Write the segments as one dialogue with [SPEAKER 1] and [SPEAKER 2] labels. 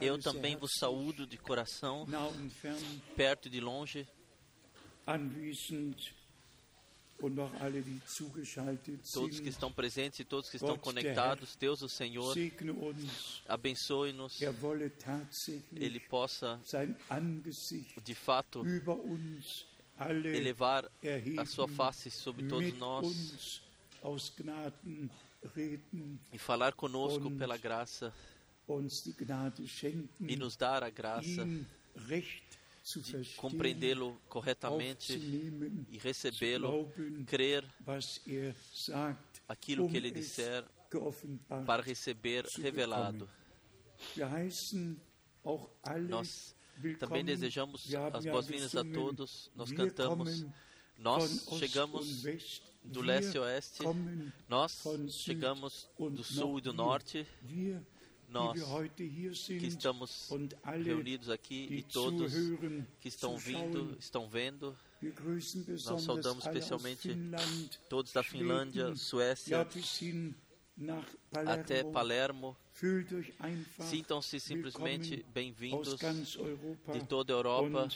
[SPEAKER 1] Eu também
[SPEAKER 2] sehr
[SPEAKER 1] vos saúdo de coração,
[SPEAKER 2] fern,
[SPEAKER 1] perto e de longe, todos que estão presentes e todos que estão conectados. Deus, o Senhor, abençoe-nos.
[SPEAKER 2] er
[SPEAKER 1] Ele possa, de fato, elevar a sua face sobre todos nós e falar conosco pela graça e nos dar a graça de compreendê-lo corretamente e recebê-lo, crer
[SPEAKER 2] er
[SPEAKER 1] aquilo que ele disser para receber revelado. Nós também desejamos as boas-vindas a todos. Nós cantamos. Nós chegamos do leste a oeste. Nós chegamos do sul e do norte. Nós que estamos reunidos aqui e todos que estão vindo, estão vendo,
[SPEAKER 2] besonders
[SPEAKER 1] saudamos especialmente todos da Finlândia, Suécia, até
[SPEAKER 2] Palermo.
[SPEAKER 1] Sintam-se simplesmente bem-vindos de toda a Europa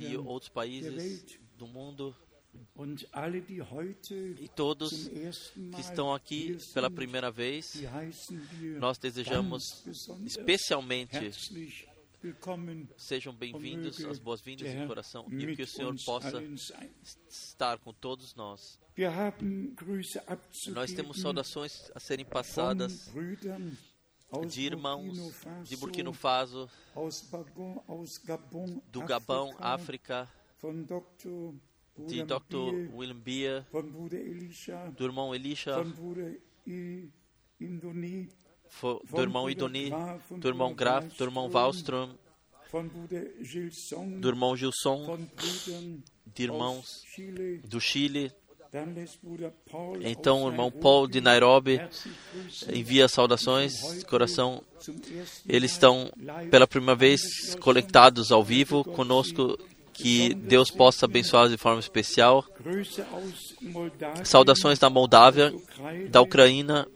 [SPEAKER 1] e outros países do mundo E todos que estão aqui pela primeira vez. Nós desejamos especialmente sejam bem-vindos, as boas-vindas de coração e que o Senhor possa estar com todos nós. Nós temos saudações a serem passadas de irmãos de Burkina Faso, do Gabão,
[SPEAKER 2] África.
[SPEAKER 1] De Dr. William
[SPEAKER 2] Elisha,
[SPEAKER 1] do irmão Elisha, do irmão Idoni, do irmão Graf, do irmão Wallström, do irmão Gilson, de irmãos do Chile. Então, o irmão Paul de Nairobi envia saudações de coração. Eles estão pela primeira vez conectados ao vivo conosco. Que Deus possa abençoá-los de forma especial. Saudações da Moldávia, da Ucrânia,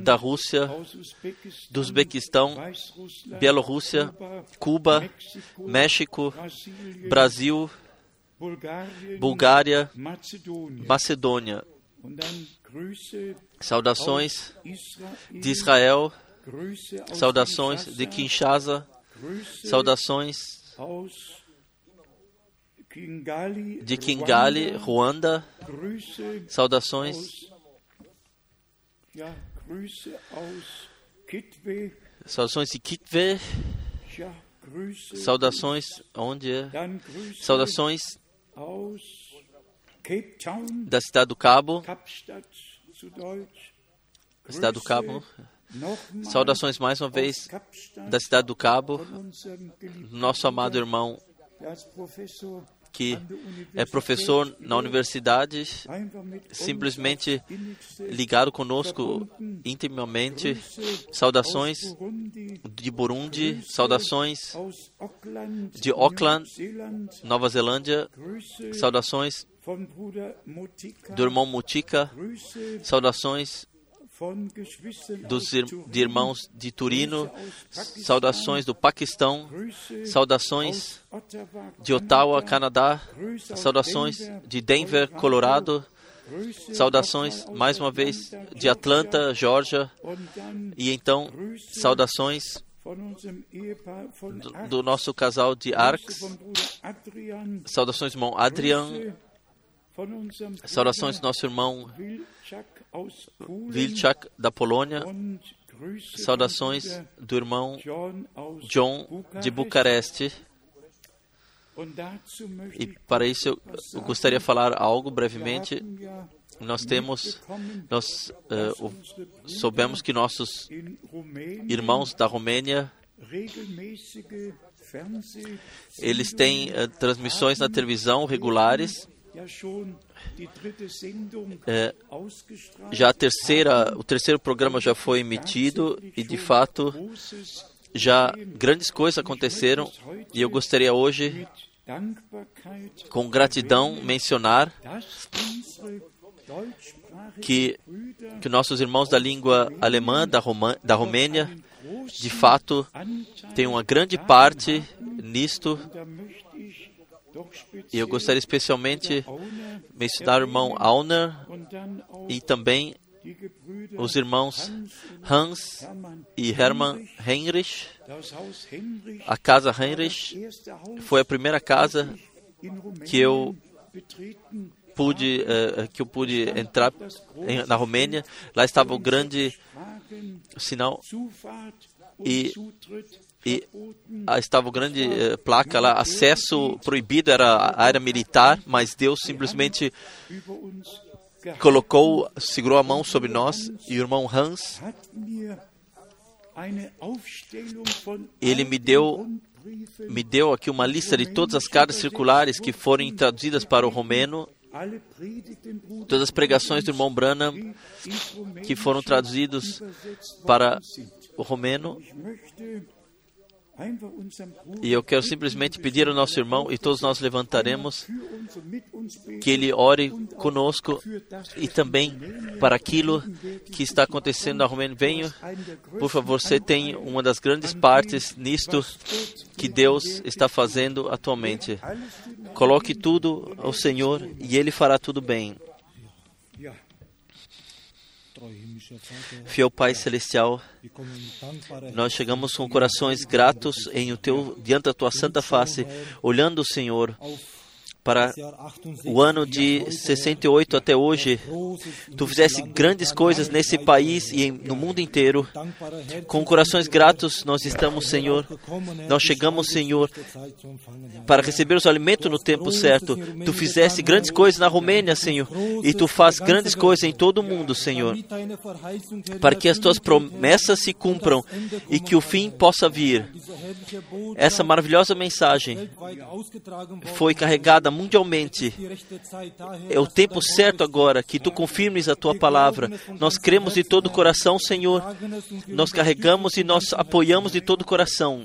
[SPEAKER 1] da Rússia, do Uzbequistão, Bielorrússia, Cuba, México, Brasil, Bulgária. Macedônia. Saudações de Israel, saudações de
[SPEAKER 2] Kinshasa,
[SPEAKER 1] saudações de Kigali,
[SPEAKER 2] Ruanda,
[SPEAKER 1] saudações, saudações de Kitwe, saudações onde é? Saudações da cidade do Cabo, cidade do Cabo, saudações mais uma vez da cidade do Cabo, nosso amado irmão que é professor na universidade, simplesmente ligado conosco intimamente. Saudações de Burundi, saudações de Auckland, Nova Zelândia, saudações
[SPEAKER 2] Mutika,
[SPEAKER 1] do irmão Mutica,
[SPEAKER 2] Grüße
[SPEAKER 1] saudações dos de irmãos de Turino, saudações do Paquistão, saudações de Ottawa, Canadá, saudações de Denver, Colorado, saudações mais uma vez de Atlanta, Georgia, e então saudações do, do nosso casal de Arcs, saudações irmão Adrian, saudações do nosso irmão
[SPEAKER 2] Wilczak
[SPEAKER 1] da Polônia, saudações do irmão
[SPEAKER 2] John
[SPEAKER 1] de Bucareste. E para isso eu, gostaria de falar algo brevemente. Nós temos, nós
[SPEAKER 2] Brüder
[SPEAKER 1] soubemos que nossos irmãos da Romênia eles têm eh, transmissões na televisão regulares.
[SPEAKER 2] Ausgestrahlt.
[SPEAKER 1] já a terceira, o terceiro programa já foi emitido e de fato já grandes coisas aconteceram e eu gostaria hoje, com gratidão, mencionar que que nossos irmãos da língua alemã da, Roma, da Romênia de fato tem uma grande parte nisto. E eu gostaria especialmente de mencionar o irmão Auner e também os irmãos Hans e Hermann Heinrich. A casa Heinrich foi a primeira casa que eu pude uh, que eu pude entrar na Romênia. Lá estava o grande sinal e, e estava o grande uh, placa lá, acesso proibido era a área militar, mas Deus simplesmente colocou, segurou a mão sobre nós e o irmão Hans ele me deu me deu aqui uma lista de todas as cartas circulares que foram traduzidas para o romeno, todas as pregações do irmão Branham que foram traduzidos para o romeno. E eu quero simplesmente pedir ao nosso irmão, e todos nós levantaremos, que ele ore conosco e também para aquilo que está acontecendo na Romênia. Venha, por favor, você tem uma das grandes partes nisto que Deus está fazendo atualmente. Coloque tudo ao Senhor e Ele fará tudo bem. Fiel Pai Celestial, nós chegamos com corações gratos em o teu, diante da tua santa face, olhando o Senhor para o ano de 68 até hoje, tu fizesse grandes coisas nesse país e no mundo inteiro. Com corações gratos, nós estamos, Senhor. Nós chegamos, Senhor, para receber os alimentos no tempo certo. Tu fizesse grandes coisas na Romênia, Senhor, e tu faz grandes coisas em todo o mundo, Senhor, para que as tuas promessas se cumpram e que o fim possa vir. Essa maravilhosa mensagem foi carregada mundialmente. É o tempo certo agora que tu confirmes a tua palavra. Nós cremos de todo o coração, Senhor. Nós carregamos e nós apoiamos de todo o coração.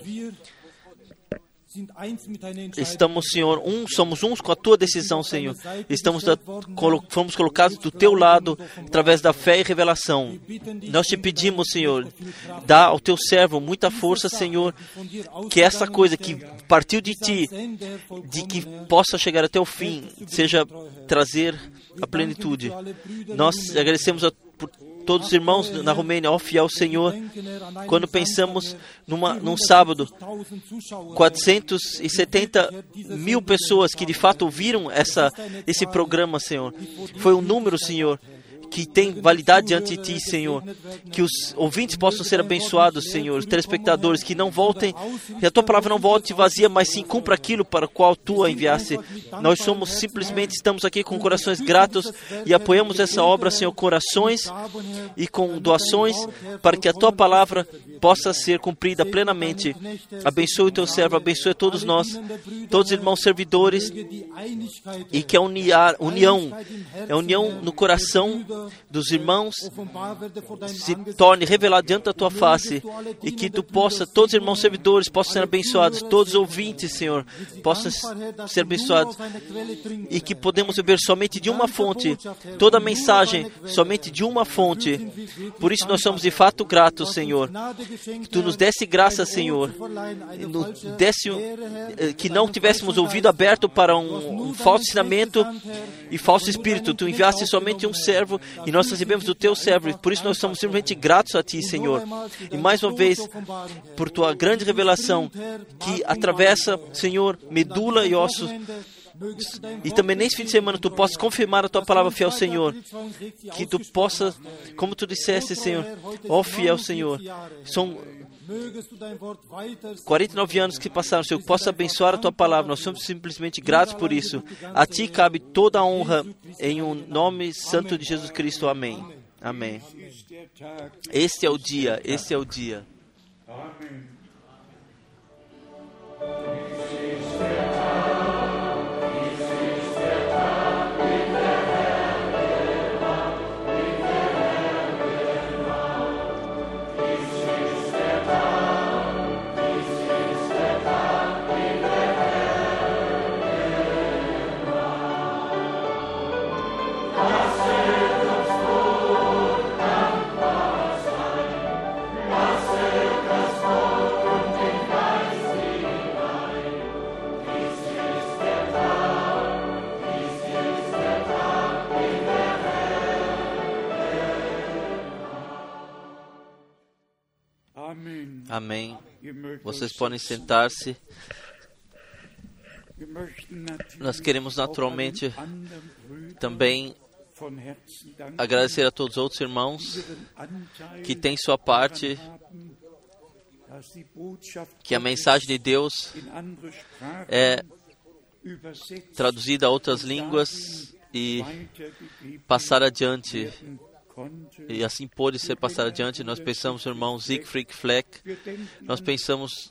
[SPEAKER 1] Estamos, Senhor, um, somos uns com a tua decisão, Senhor. Estamos da, colo, fomos colocados do teu lado através da fé e revelação. Nós te pedimos, Senhor, dá ao teu servo muita força, Senhor, que essa coisa que partiu de ti, de que possa chegar até o fim, seja trazer a plenitude. Nós agradecemos a, por todos os irmãos na Romênia, ó fiel Senhor, quando pensamos numa, num sábado, 470 mil pessoas que de fato ouviram essa, esse programa, Senhor. Foi um número, Senhor, que tem validade diante de Ti, Senhor. Que os ouvintes possam ser abençoados, Senhor. Os telespectadores que não voltem, que a Tua palavra não volte vazia, mas sim cumpra aquilo para o qual Tu a enviaste. Nós somos simplesmente, estamos aqui com corações gratos e apoiamos essa obra, Senhor, corações e com doações para que a Tua palavra possa ser cumprida plenamente. Abençoe o Teu servo, abençoe todos nós, todos os irmãos servidores e que a união, a união no coração dos irmãos se torne revelado diante da tua face e que tu possa, todos os irmãos servidores possam ser abençoados, todos os ouvintes, Senhor, possam ser abençoados e que podemos beber somente de uma fonte, toda a mensagem somente de uma fonte. Por isso nós somos de fato gratos, Senhor. Que tu nos desse graça, Senhor, desse, que não tivéssemos ouvido aberto para um, um falso ensinamento e falso espírito. Tu enviaste somente um servo e nós recebemos do teu servo. Por isso nós somos simplesmente gratos a ti, Senhor. E mais uma vez, por tua grande revelação que atravessa, Senhor, medula e ossos. E também nesse fim de semana tu possas confirmar a tua palavra, fiel Senhor. Que tu possas, como tu disseste, Senhor, ó oh, fiel Senhor, são 49 anos que passaram, Senhor, possa abençoar a tua palavra. Nós somos simplesmente gratos por isso. A ti cabe toda a honra em o um nome santo de Jesus Cristo. Amém. Amém. Este é o dia, este é o dia. Amém. Amém. Vocês podem sentar-se. Nós queremos naturalmente Também agradecer a todos os outros irmãos que têm sua parte, que a mensagem de Deus é traduzida a outras línguas e passar adiante. E assim pôde ser passar adiante. Nós pensamos no irmão Siegfried Fleck, nós pensamos,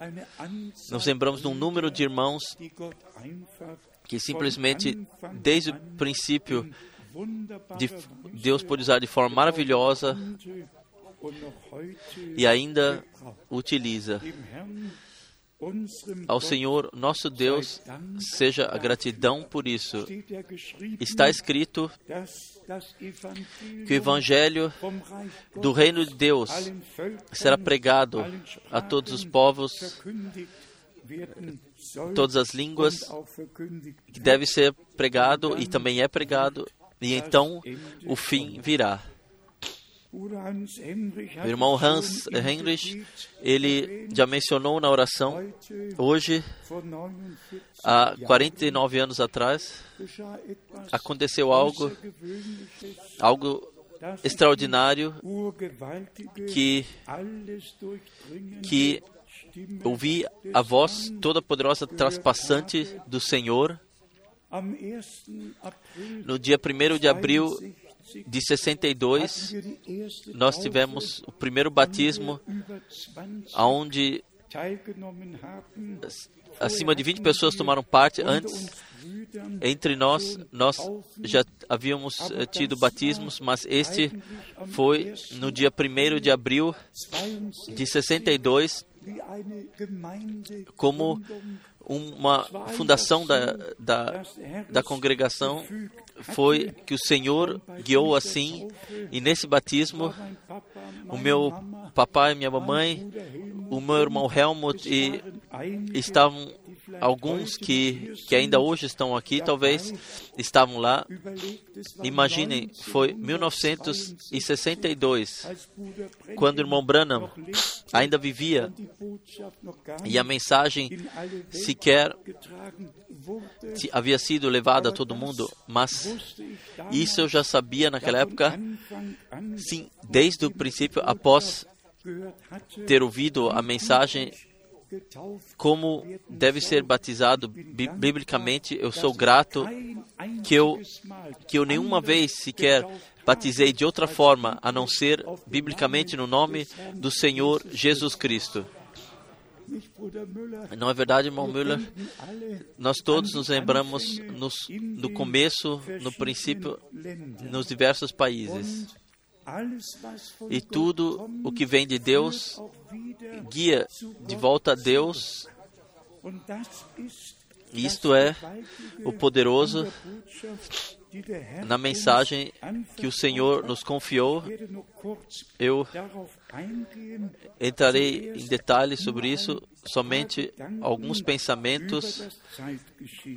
[SPEAKER 1] nos lembramos de um número de irmãos que simplesmente, desde o princípio, de, Deus pôde usar de forma maravilhosa e ainda utiliza. Ao Senhor, nosso Deus, seja a gratidão por isso. Está escrito que o Evangelho do Reino de Deus será pregado a todos os povos, todas as línguas, que deve ser pregado e também é pregado, e então o fim virá. O irmão Hans Heinrich, ele já mencionou na oração, hoje,
[SPEAKER 2] vor 49
[SPEAKER 1] há
[SPEAKER 2] Jahren
[SPEAKER 1] 49 anos atrás, aconteceu algo, algo extraordinário que, que ouvi a voz toda poderosa traspassante do Senhor
[SPEAKER 2] am 1. April
[SPEAKER 1] no dia 1 de abril
[SPEAKER 2] 62
[SPEAKER 1] de 62,
[SPEAKER 2] hatten wir die erste
[SPEAKER 1] nós tivemos o primeiro batismo,
[SPEAKER 2] der über 20
[SPEAKER 1] onde acima de 20 pessoas tomaram parte. Antes, entre nós, nós já havíamos eh, tido batismos, mas este foi no dia 1 de abril
[SPEAKER 2] 62
[SPEAKER 1] de 62,
[SPEAKER 2] wie eine Gemeinde
[SPEAKER 1] como uma fundação da, da, da congregação foi que o Senhor guiou assim, e nesse batismo, o meu papai, minha mamãe, o meu irmão Helmut. E estavam alguns que, que ainda hoje estão aqui, talvez estavam lá. Imaginem, foi 1962,
[SPEAKER 2] als Bruder Brennan
[SPEAKER 1] quando o irmão Branham ainda vivia e a mensagem sequer havia sido levada a todo mundo, mas isso eu já sabia naquela época, sim, desde o princípio, após ter ouvido a mensagem como deve ser batizado bi- biblicamente, eu sou grato que eu, que eu nenhuma vez sequer batizei de outra forma a não ser biblicamente no nome do Senhor Jesus Cristo. Não é verdade, irmão Müller? Nós todos nos lembramos nos, no começo, no princípio, nos diversos países. E tudo o que vem de Deus guia de volta a Deus. Isto é o poderoso na mensagem que o Senhor nos confiou. Eu entrarei em detalhes sobre isso, somente alguns pensamentos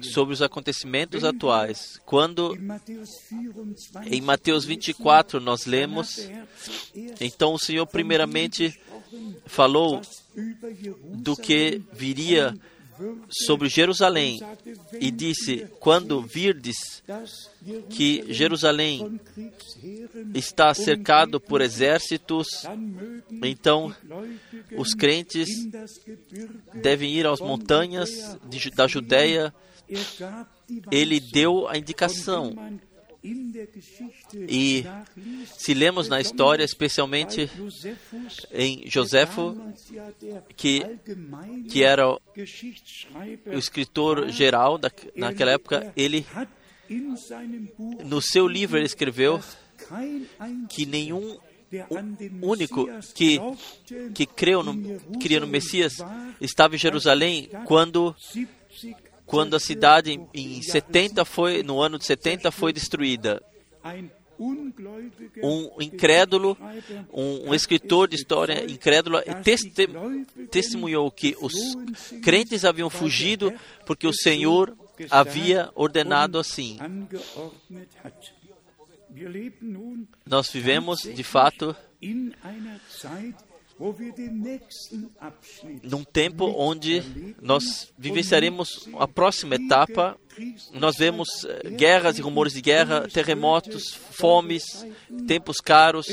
[SPEAKER 1] sobre os acontecimentos atuais. Quando em Mateus 24 nós lemos, então o Senhor primeiramente falou do que viria sobre Jerusalém e disse: Quando virdes que Jerusalém está cercado por exércitos, então os crentes devem ir às montanhas de, da Judéia. Ele deu a indicação. E se lemos na história, especialmente em Joséfo, que, que era o escritor geral da, naquela época, ele, no seu livro, escreveu que nenhum único que, que creu no, cria no Messias estava em Jerusalém quando quando a cidade em 70 foi no ano de 70 foi destruída. Um incrédulo, um, um escritor de história incrédula testi testemunhou que os crentes haviam fugido porque o Senhor havia ordenado assim. Nós vivemos, de fato, num tempo onde nós vivenciaremos a próxima etapa. Nós vemos eh, guerras e rumores de guerra, terremotos, fomes, tempos caros.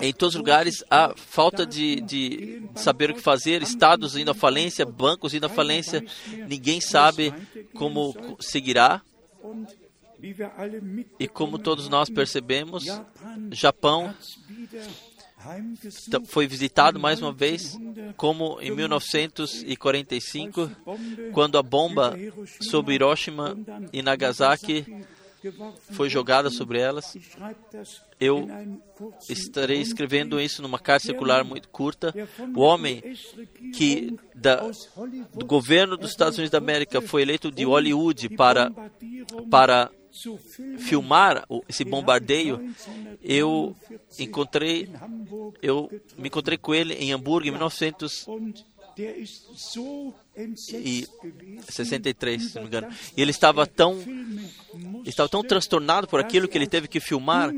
[SPEAKER 1] Em todos os lugares há falta de, de saber o que fazer, estados indo à falência, bancos indo à falência, ninguém sabe como seguirá. E como todos nós percebemos, Japão ta- foi visitado mais uma vez, como em 1945, quando a bomba sobre Hiroshima e Nagasaki foi jogada sobre elas. Eu estarei escrevendo isso numa carta circular muito curta. O homem que da, do governo dos Estados Unidos da América foi eleito de Hollywood para, para filmar esse bombardeio, eu encontrei, eu me encontrei com ele em Hamburgo em 1963, se não me engano. E ele estava tão estava tão transtornado por aquilo que ele teve que filmar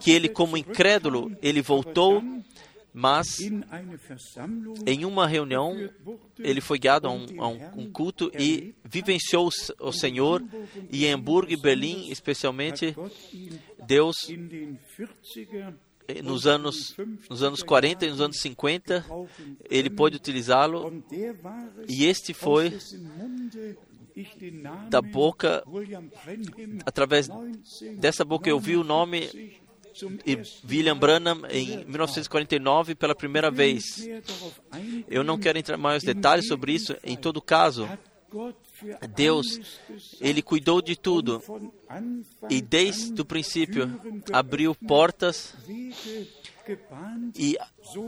[SPEAKER 1] que ele, como incrédulo, ele voltou, mas em uma reunião ele foi guiado a um, a um- culto e vivenciou o Senhor. E em Hamburgo e Berlim, especialmente, Deus eh, nos anos nos anos 40 e nos anos 50 ele pôde utilizá-lo e este foi da boca através dessa boca eu vi o nome e William Branham em 1949 pela primeira vez. Eu não quero entrar em maiores detalhes sobre isso. Em todo caso, Deus, Ele cuidou de tudo e desde o princípio abriu portas e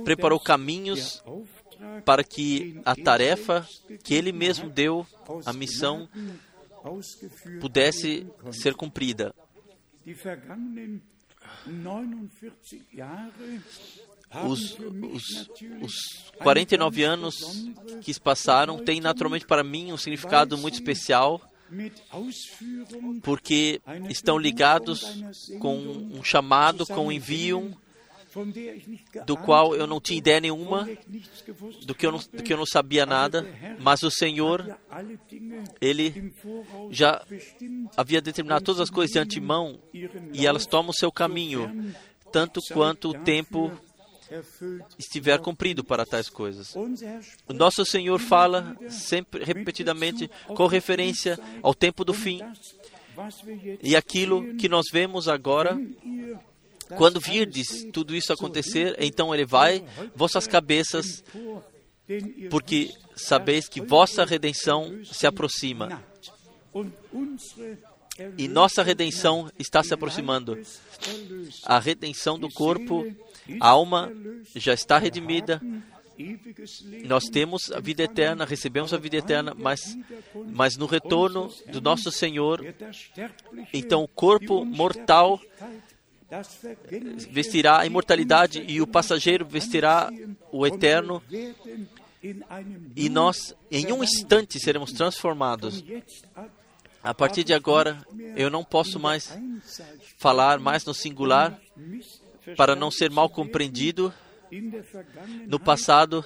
[SPEAKER 1] preparou caminhos para que a tarefa que Ele mesmo deu, a missão, pudesse ser cumprida. Os, os, os 49 anos que se passaram têm naturalmente para mim um significado muito especial, porque estão ligados com um chamado, com um envio, do qual eu não tinha ideia nenhuma, do que eu não, do que eu não sabia nada, mas o Senhor, Ele já havia determinado todas as coisas de antemão e elas tomam o seu caminho, tanto quanto o tempo estiver cumprido para tais coisas. O nosso Senhor fala sempre, repetidamente, com referência ao tempo do fim. E aquilo que nós vemos agora, quando virdes tudo isso acontecer, então ele vai, vossas cabeças, porque sabeis que vossa redenção se aproxima. E nossa redenção está se aproximando. A redenção do corpo, a alma já está redimida. Nós temos a vida eterna, recebemos a vida eterna, mas, mas no retorno do nosso Senhor, então o corpo mortal vestirá a imortalidade e o passageiro vestirá o eterno. E nós, em um instante, seremos transformados. A partir de agora, eu não posso mais falar mais no singular para não ser mal compreendido. No passado,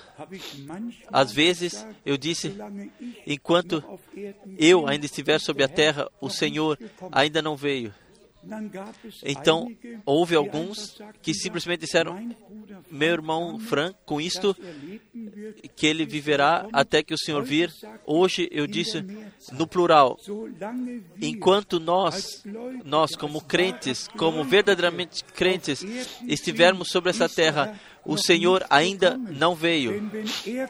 [SPEAKER 1] às vezes, eu disse, enquanto eu ainda estiver sobre a terra, o Senhor ainda não veio. Então, houve alguns que simplesmente disseram: Meu irmão Frank, com isto, que ele viverá até que o Senhor vir. Hoje eu disse no plural: enquanto nós, nós como crentes, como verdadeiramente crentes, estivermos sobre essa terra, o Senhor ainda não veio.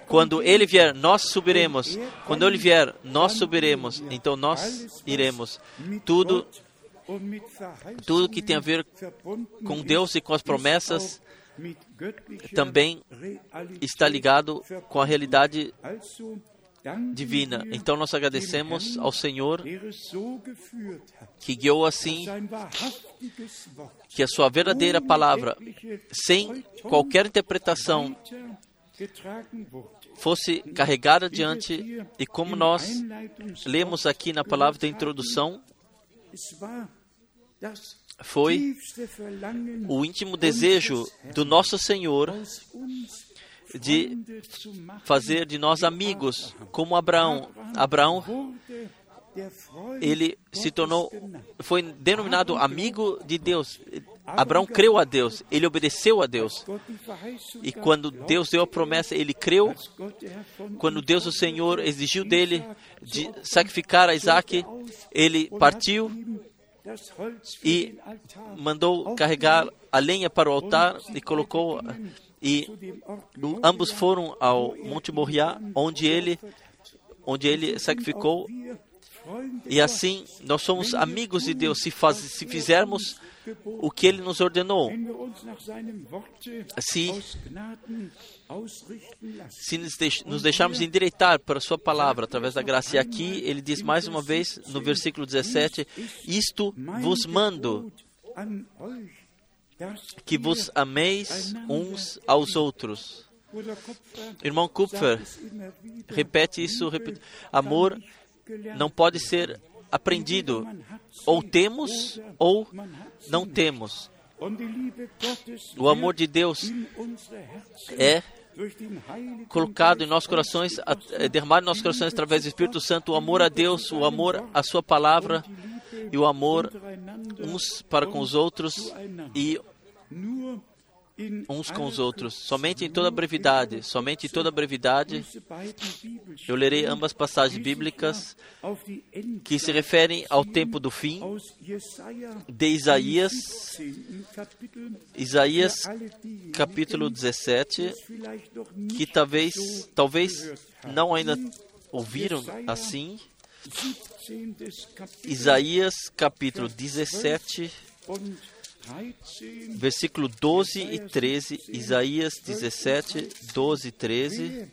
[SPEAKER 1] Quando Ele vier, nós subiremos. Quando Ele vier, nós subiremos. Então nós iremos. Tudo tudo que tem a ver com Deus e com as promessas também está ligado com a realidade divina. Então nós agradecemos ao Senhor que guiou assim que a sua verdadeira palavra, sem qualquer interpretação, fosse carregada adiante e como nós lemos aqui na palavra da introdução, foi o íntimo desejo do nosso Senhor de fazer de nós amigos, como Abraão. Abraão, ele se tornou, foi denominado amigo de Deus. Abraão creu a Deus, ele obedeceu a Deus. E quando Deus deu a promessa, ele creu. Quando Deus, o Senhor, exigiu dele de sacrificar a Isaac, ele partiu e mandou carregar a lenha para o altar e colocou e ambos foram ao Monte Moriá, onde ele onde ele sacrificou. e assim nós somos amigos de Deus. Se faz, se fizermos o que ele nos ordenou. Se
[SPEAKER 2] lassen.
[SPEAKER 1] se nos, deix, nos deixarmos endireitar para a sua palavra através da graça. E aqui ele diz mais uma vez no versículo 17: Isto vos mando, que vos ameis uns aos outros. Irmão Kupfer, repete isso. repete. Amor não pode ser aprendido. Ou temos ou não temos. O amor de Deus é colocado em nossos corações, é derramado em nossos corações através do Espírito Santo, o amor a Deus, o amor à Sua palavra e o amor uns para com os outros e uns com os outros. Somente em toda brevidade, somente em toda brevidade, eu lerei ambas passagens bíblicas que se referem ao tempo do fim de Isaías,
[SPEAKER 2] 17. Kapitel,
[SPEAKER 1] Isaías capítulo 17,
[SPEAKER 2] die es vielleicht noch
[SPEAKER 1] que talvez, talvez não ainda ouviram assim.
[SPEAKER 2] 17. Kapitel
[SPEAKER 1] Isaías capítulo 17,
[SPEAKER 2] und 13.
[SPEAKER 1] Versículo 12 e 13. Isaías 17, 12 e 13.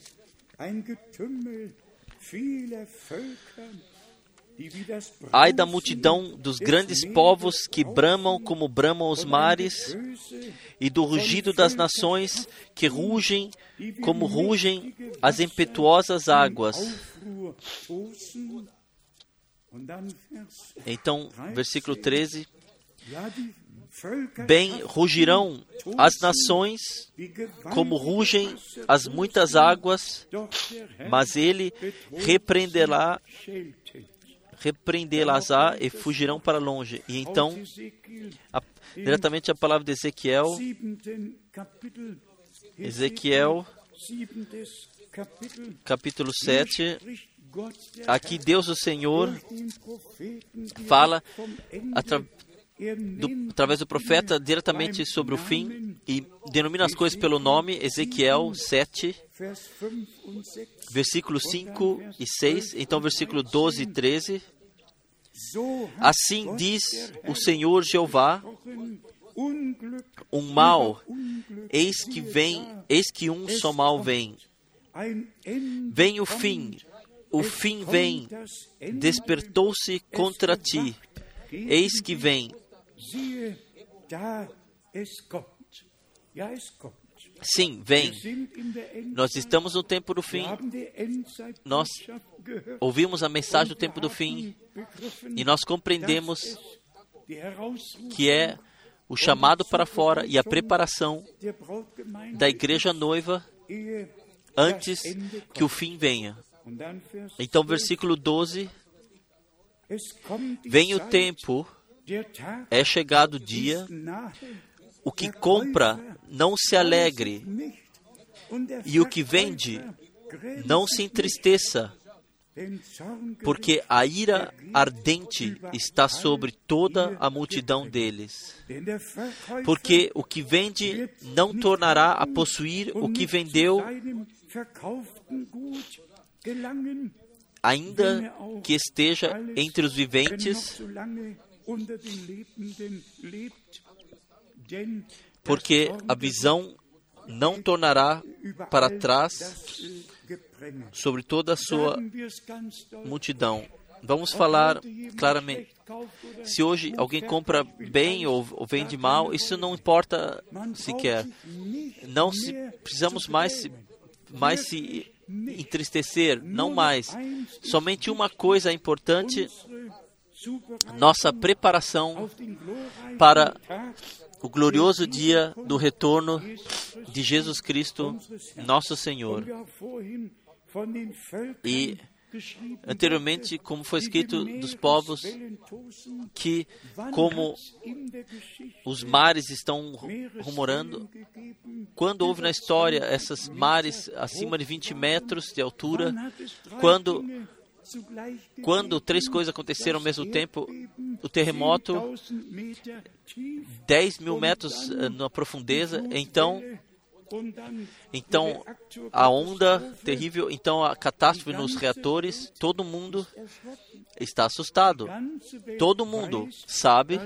[SPEAKER 2] Ein Getümmel vieler Völker, die wie das
[SPEAKER 1] Ai da multidão dos
[SPEAKER 2] des
[SPEAKER 1] grandes povos que bramam como bramam os mares, e do rugido das nações que rugem como rugem as impetuosas águas. Então, versículo 13:
[SPEAKER 2] Ja, die Völker
[SPEAKER 1] Bem rugirão as nações como rugem as muitas águas, mas ele repreenderá, repreendê-las-á e fugirão para longe. E então, a- diretamente a palavra de Ezequiel, Ezequiel, capítulo 7.
[SPEAKER 2] spricht Gott der
[SPEAKER 1] Aqui Deus, o Senhor, fala do, através do profeta diretamente sobre o fim e denomina as coisas pelo nome, Ezequiel 7,
[SPEAKER 2] Vers 5 und 6.
[SPEAKER 1] versículos 5 e 6, então versículo 12 e 13.
[SPEAKER 2] So hat
[SPEAKER 1] Assim diz o Senhor Jeová: um mal, eis que vem, eis que um só mal vem. Vem o fim, o fim vem, despertou-se contra ti. Eis que vem. Sim, vem. Nós estamos no tempo do fim. Nós. Ouvimos a mensagem do tempo do fim e nós compreendemos que é o chamado para fora e a preparação da igreja noiva antes que o fim venha. Então,
[SPEAKER 2] 12,
[SPEAKER 1] versículo 12:
[SPEAKER 2] es kommt die
[SPEAKER 1] Vem o tempo, é chegado o dia, o que compra não se alegre, e o que vende não se entristeça, porque a ira ardente está sobre toda a multidão deles. Porque o que vende não tornará a possuir o que vendeu, ainda que esteja entre os viventes, porque a visão não tornará para trás sobre toda a sua multidão. Vamos falar claramente. Se hoje alguém compra bem ou, ou vende mal, isso não importa sequer. Não se precisamos mais mais se entristecer, não mais. Somente uma coisa é importante: nossa preparação para o glorioso dia do retorno de Jesus Cristo, nosso Senhor. E anteriormente, como foi escrito dos povos, que como os mares estão rumorando, quando houve na história essas mares acima de 20 metros de altura, quando quando três coisas aconteceram ao mesmo tempo, o terremoto, 10 mil metros eh, na profundeza, então, então a onda terrível, então a catástrofe nos reatores, todo mundo está assustado. Todo mundo sabe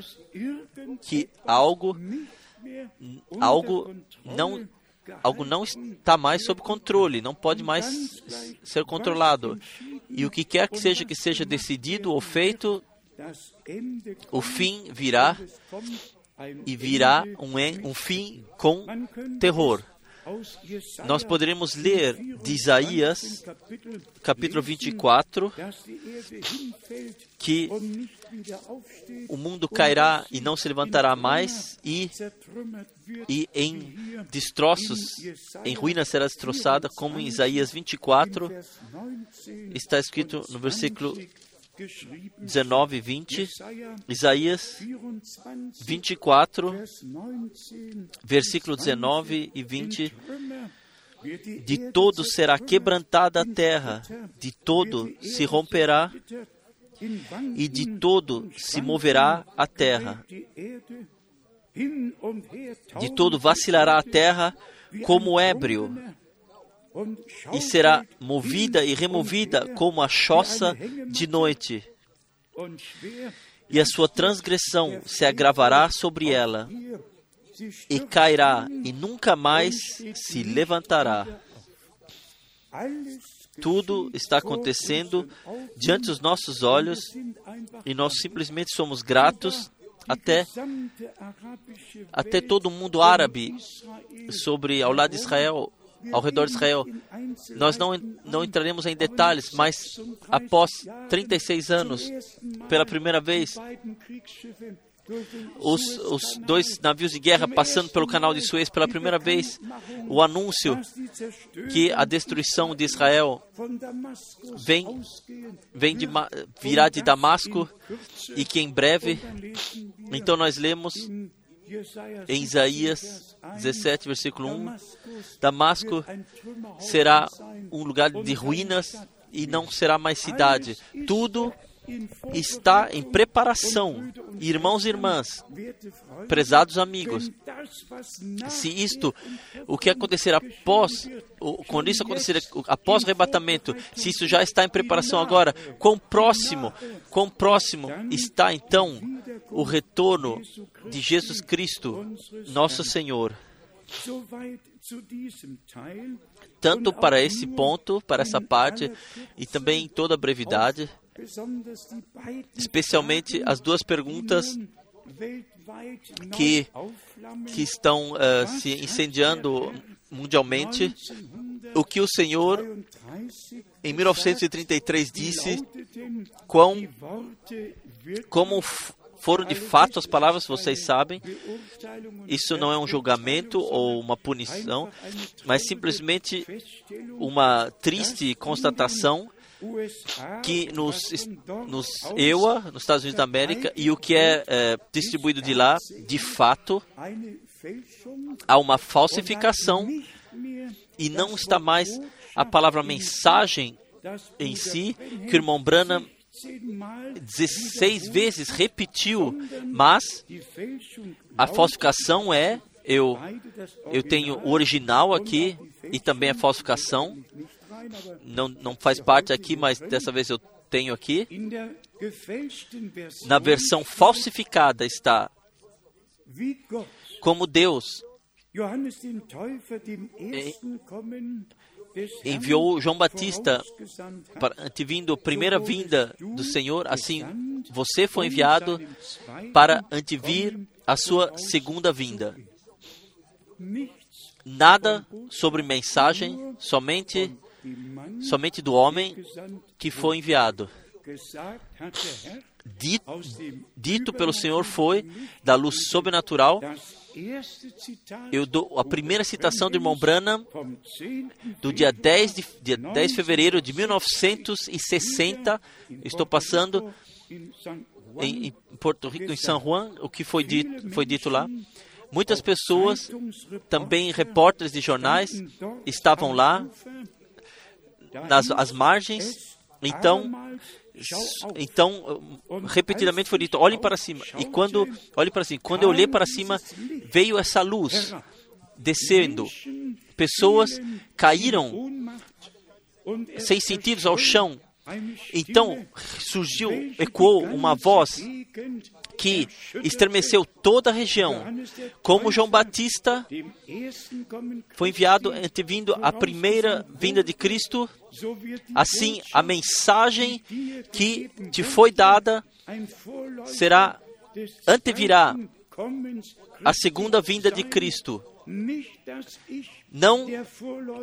[SPEAKER 1] que algo, algo não algo não está mais sob controle, não pode mais ser controlado. E o que quer que seja que seja decidido ou feito, o fim virá e virá um, um fim com terror. Nós poderemos ler de Isaías, capítulo 24, que o mundo cairá e não se levantará mais, e, e em destroços, em ruínas será destroçada, como em Isaías 24, está escrito no versículo 19 e 20, Isaías 24, versículo 19 e 20. De todo será quebrantada a terra, de todo se romperá e de todo se moverá a terra. De todo vacilará a terra como ébrio, e será movida e removida como a choça de noite. E a sua transgressão se agravará sobre ela, e cairá, e nunca mais se levantará. Tudo está acontecendo diante dos nossos olhos e nós simplesmente somos gratos até, até todo mundo árabe sobre ao lado de Israel ao redor de Israel. Nós não, não entraremos em detalhes, mas após 36 anos, pela primeira vez, os, os, dois navios de guerra passando pelo canal de Suez pela primeira vez, o anúncio que a destruição de Israel vem, vem de, virá de Damasco e que em breve, então nós lemos em Isaías 17, versículo 1, Damasco será um lugar de ruínas e não será mais cidade. Tudo está em preparação. Irmãos e irmãs, prezados amigos, se isto, o que acontecer após, quando isso acontecer após o arrebatamento, se isso já está em preparação agora, quão próximo, quão próximo está então o retorno de Jesus Cristo, nosso Senhor. Tanto para esse ponto, para essa parte, e também em toda a brevidade, especialmente as duas perguntas que, que estão uh, se incendiando mundialmente. O que o Senhor, em 1933, disse, quão, como foram de fato as palavras, vocês sabem. Isso não é um julgamento ou uma punição, mas simplesmente uma triste constatação que nos, nos EUA, nos Estados Unidos da América, e o que é, é distribuído de lá, de fato, há uma falsificação e não está mais a palavra mensagem em si, que o irmão Branham 16 vezes repetiu, mas a falsificação é eu eu tenho o original aqui e também a falsificação não não faz parte aqui, mas dessa vez eu tenho aqui. Na versão falsificada está como Deus enviou João Batista para antevindo a primeira vinda do Senhor, assim você foi enviado para antevir a sua segunda vinda. Nada sobre mensagem, somente somente do homem que foi enviado.
[SPEAKER 2] gesagt hat der Herr
[SPEAKER 1] Di-
[SPEAKER 2] aus dem
[SPEAKER 1] dito pelo Senhor foi da luz sobrenatural. Eu dou a primeira citação do irmão Branham
[SPEAKER 2] vom 10.
[SPEAKER 1] do dia 10 de, dia 10 de fevereiro de 1960. Estou passando em, em Porto Rico, em San Juan, o que foi dito, foi dito lá. Muitas pessoas, também repórteres de jornais, estavam lá nas as margens. Então, então repetidamente foi dito: olhem para cima. E quando olhe para cima, quando eu olhei para cima, veio essa luz descendo. Pessoas caíram sem sentidos ao chão. Então surgiu, ecoou uma voz que estremeceu toda a região. Como João Batista foi enviado, vindo a primeira vinda de Cristo, assim a mensagem que te foi dada será antevirá a segunda vinda de Cristo. Não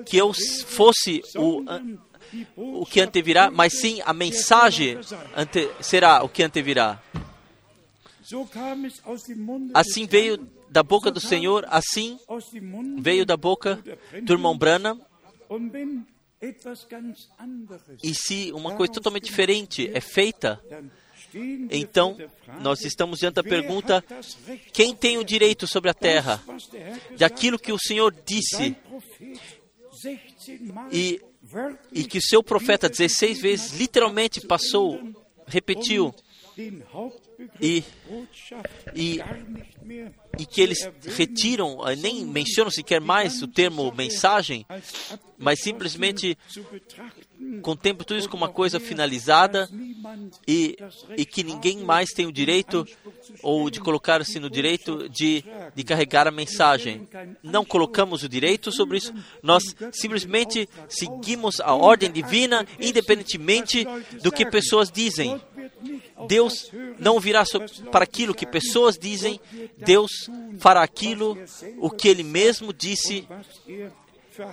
[SPEAKER 1] que eu fosse o, o que antevirá, mas sim a mensagem ante, será o que antevirá. Assim veio da boca do Senhor, assim veio da boca do irmão Branham. E se uma coisa totalmente diferente é feita, então nós estamos diante da pergunta: quem tem o direito sobre a terra? Daquilo que o Senhor disse. e, e que seu profeta 16 vezes literalmente passou, repetiu, e, e, e que eles retiram, nem mencionam sequer mais o termo mensagem, mas simplesmente contemplam tudo isso como uma coisa finalizada e, e que ninguém mais tem o direito ou de colocar-se no direito de, de carregar a mensagem. Não colocamos o direito sobre isso, nós simplesmente seguimos a ordem divina, independentemente do que pessoas dizem. Deus não virá para aquilo que pessoas dizem, Deus fará aquilo o que Ele mesmo disse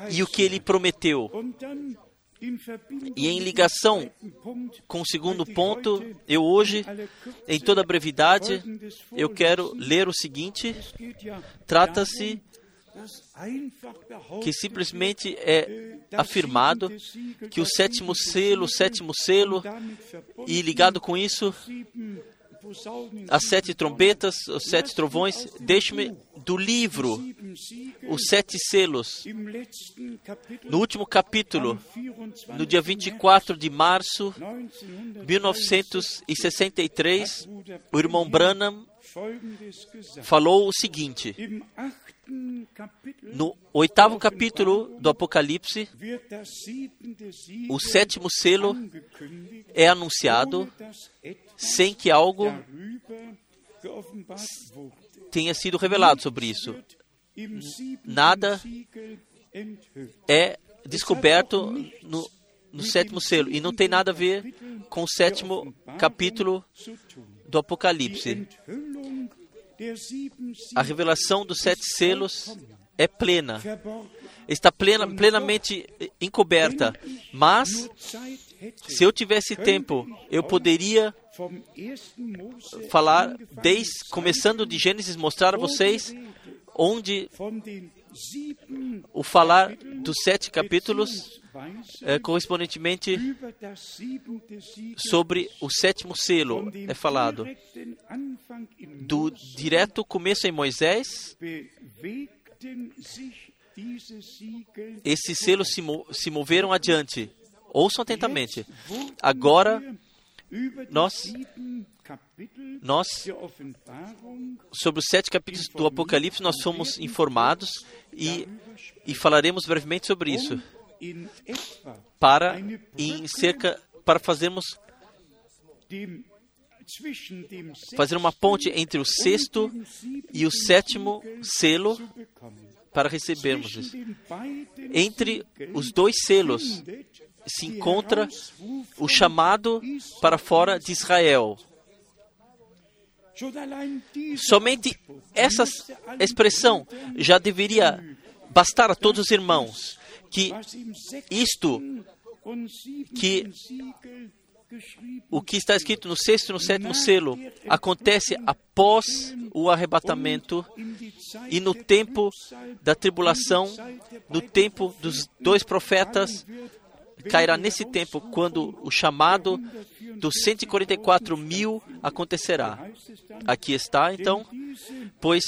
[SPEAKER 1] e o que Ele prometeu. E em ligação com o segundo ponto, eu hoje, em toda brevidade, eu quero ler o seguinte: trata-se que simplesmente é afirmado que o sétimo selo, o sétimo selo, e ligado com isso, as sete trombetas, os sete trovões, deixe-me do livro, os sete selos. No último capítulo, no dia 24 de março de 1963, o irmão Branham falou o seguinte: no oitavo capítulo do Apocalipse, o sétimo selo é anunciado sem que algo tenha sido revelado sobre isso. Nada é descoberto no, no sétimo selo e não tem nada a ver com o sétimo capítulo do Apocalipse. A revelação dos sete selos é plena, está plena, plenamente encoberta. Mas, se eu tivesse tempo, eu poderia falar, desde, começando de Gênesis, mostrar a vocês onde o falar dos sete capítulos é, correspondentemente sobre o sétimo selo é falado. Do direto começo em Moisés, esses selos se, mo se moveram adiante. Ouçam atentamente. Agora, nós, nós, sobre os sete capítulos do Apocalipse, nós fomos informados e, e falaremos brevemente sobre isso. Para, em cerca, para fazermos fazer uma ponte entre o sexto e o sétimo selo para recebermos isso. Entre os dois selos se encontra o chamado para fora de Israel. Somente essa expressão já deveria bastar a todos os irmãos que isto que o que está escrito no sexto e no sétimo selo acontece após o arrebatamento e no tempo da tribulação, no tempo dos dois profetas, cairá nesse tempo quando o chamado dos 144 mil acontecerá. Aqui está, então, pois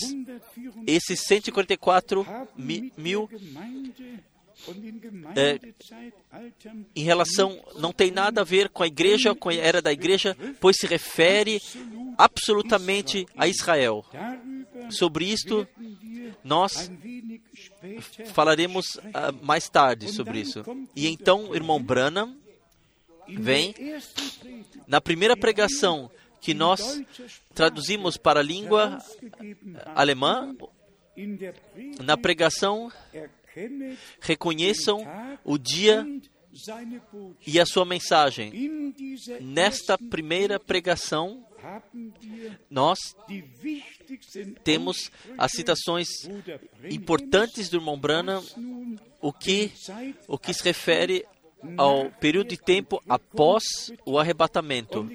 [SPEAKER 1] esses 144 mil é, em relação, não tem nada a ver com a igreja, com a era da igreja, pois se refere absolutamente a Israel. Sobre isto, nós falaremos uh, mais tarde sobre isso. E então, o irmão Branham vem na primeira pregação que nós traduzimos para a língua alemã, na pregação reconheçam o dia e a sua mensagem. Nesta primeira pregação, nós temos as citações importantes do irmão Branham, o que, o que se refere ao período de tempo após o arrebatamento.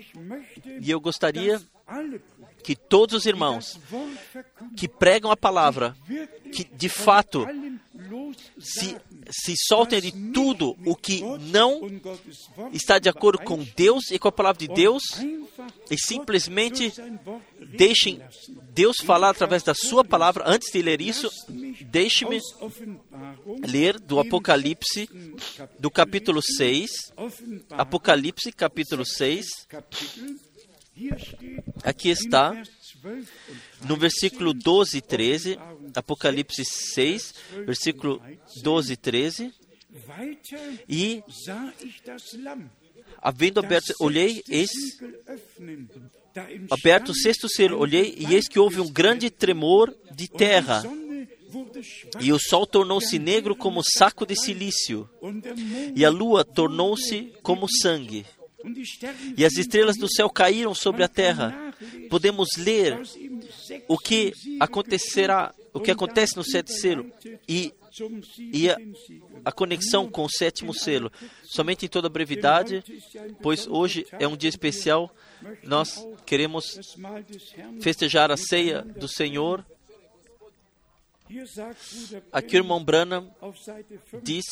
[SPEAKER 1] E eu gostaria que todos os irmãos que pregam a palavra, que de fato se, se soltem de tudo o que não está de acordo com Deus e com a palavra de Deus e simplesmente deixem Deus falar através da sua palavra. Antes de ler isso, deixe-me ler do Apocalipse, do capítulo 6, Apocalipse, capítulo 6. Aqui está, no versículo 12 e 13, Apocalipse 6, versículo 12 e 13. E, havendo aberto, olhei, eis, aberto o sexto selo, olhei, e eis que houve um grande tremor de terra, e o sol tornou-se negro como saco de silício, e a lua tornou-se como sangue, e as estrelas do céu caíram sobre a terra. Podemos ler o que acontecerá, o que acontece no sétimo selo e, e a, a conexão com o sétimo selo. Somente em toda brevidade, pois hoje é um dia especial, nós queremos festejar a ceia do Senhor. Aqui o irmão Branham diz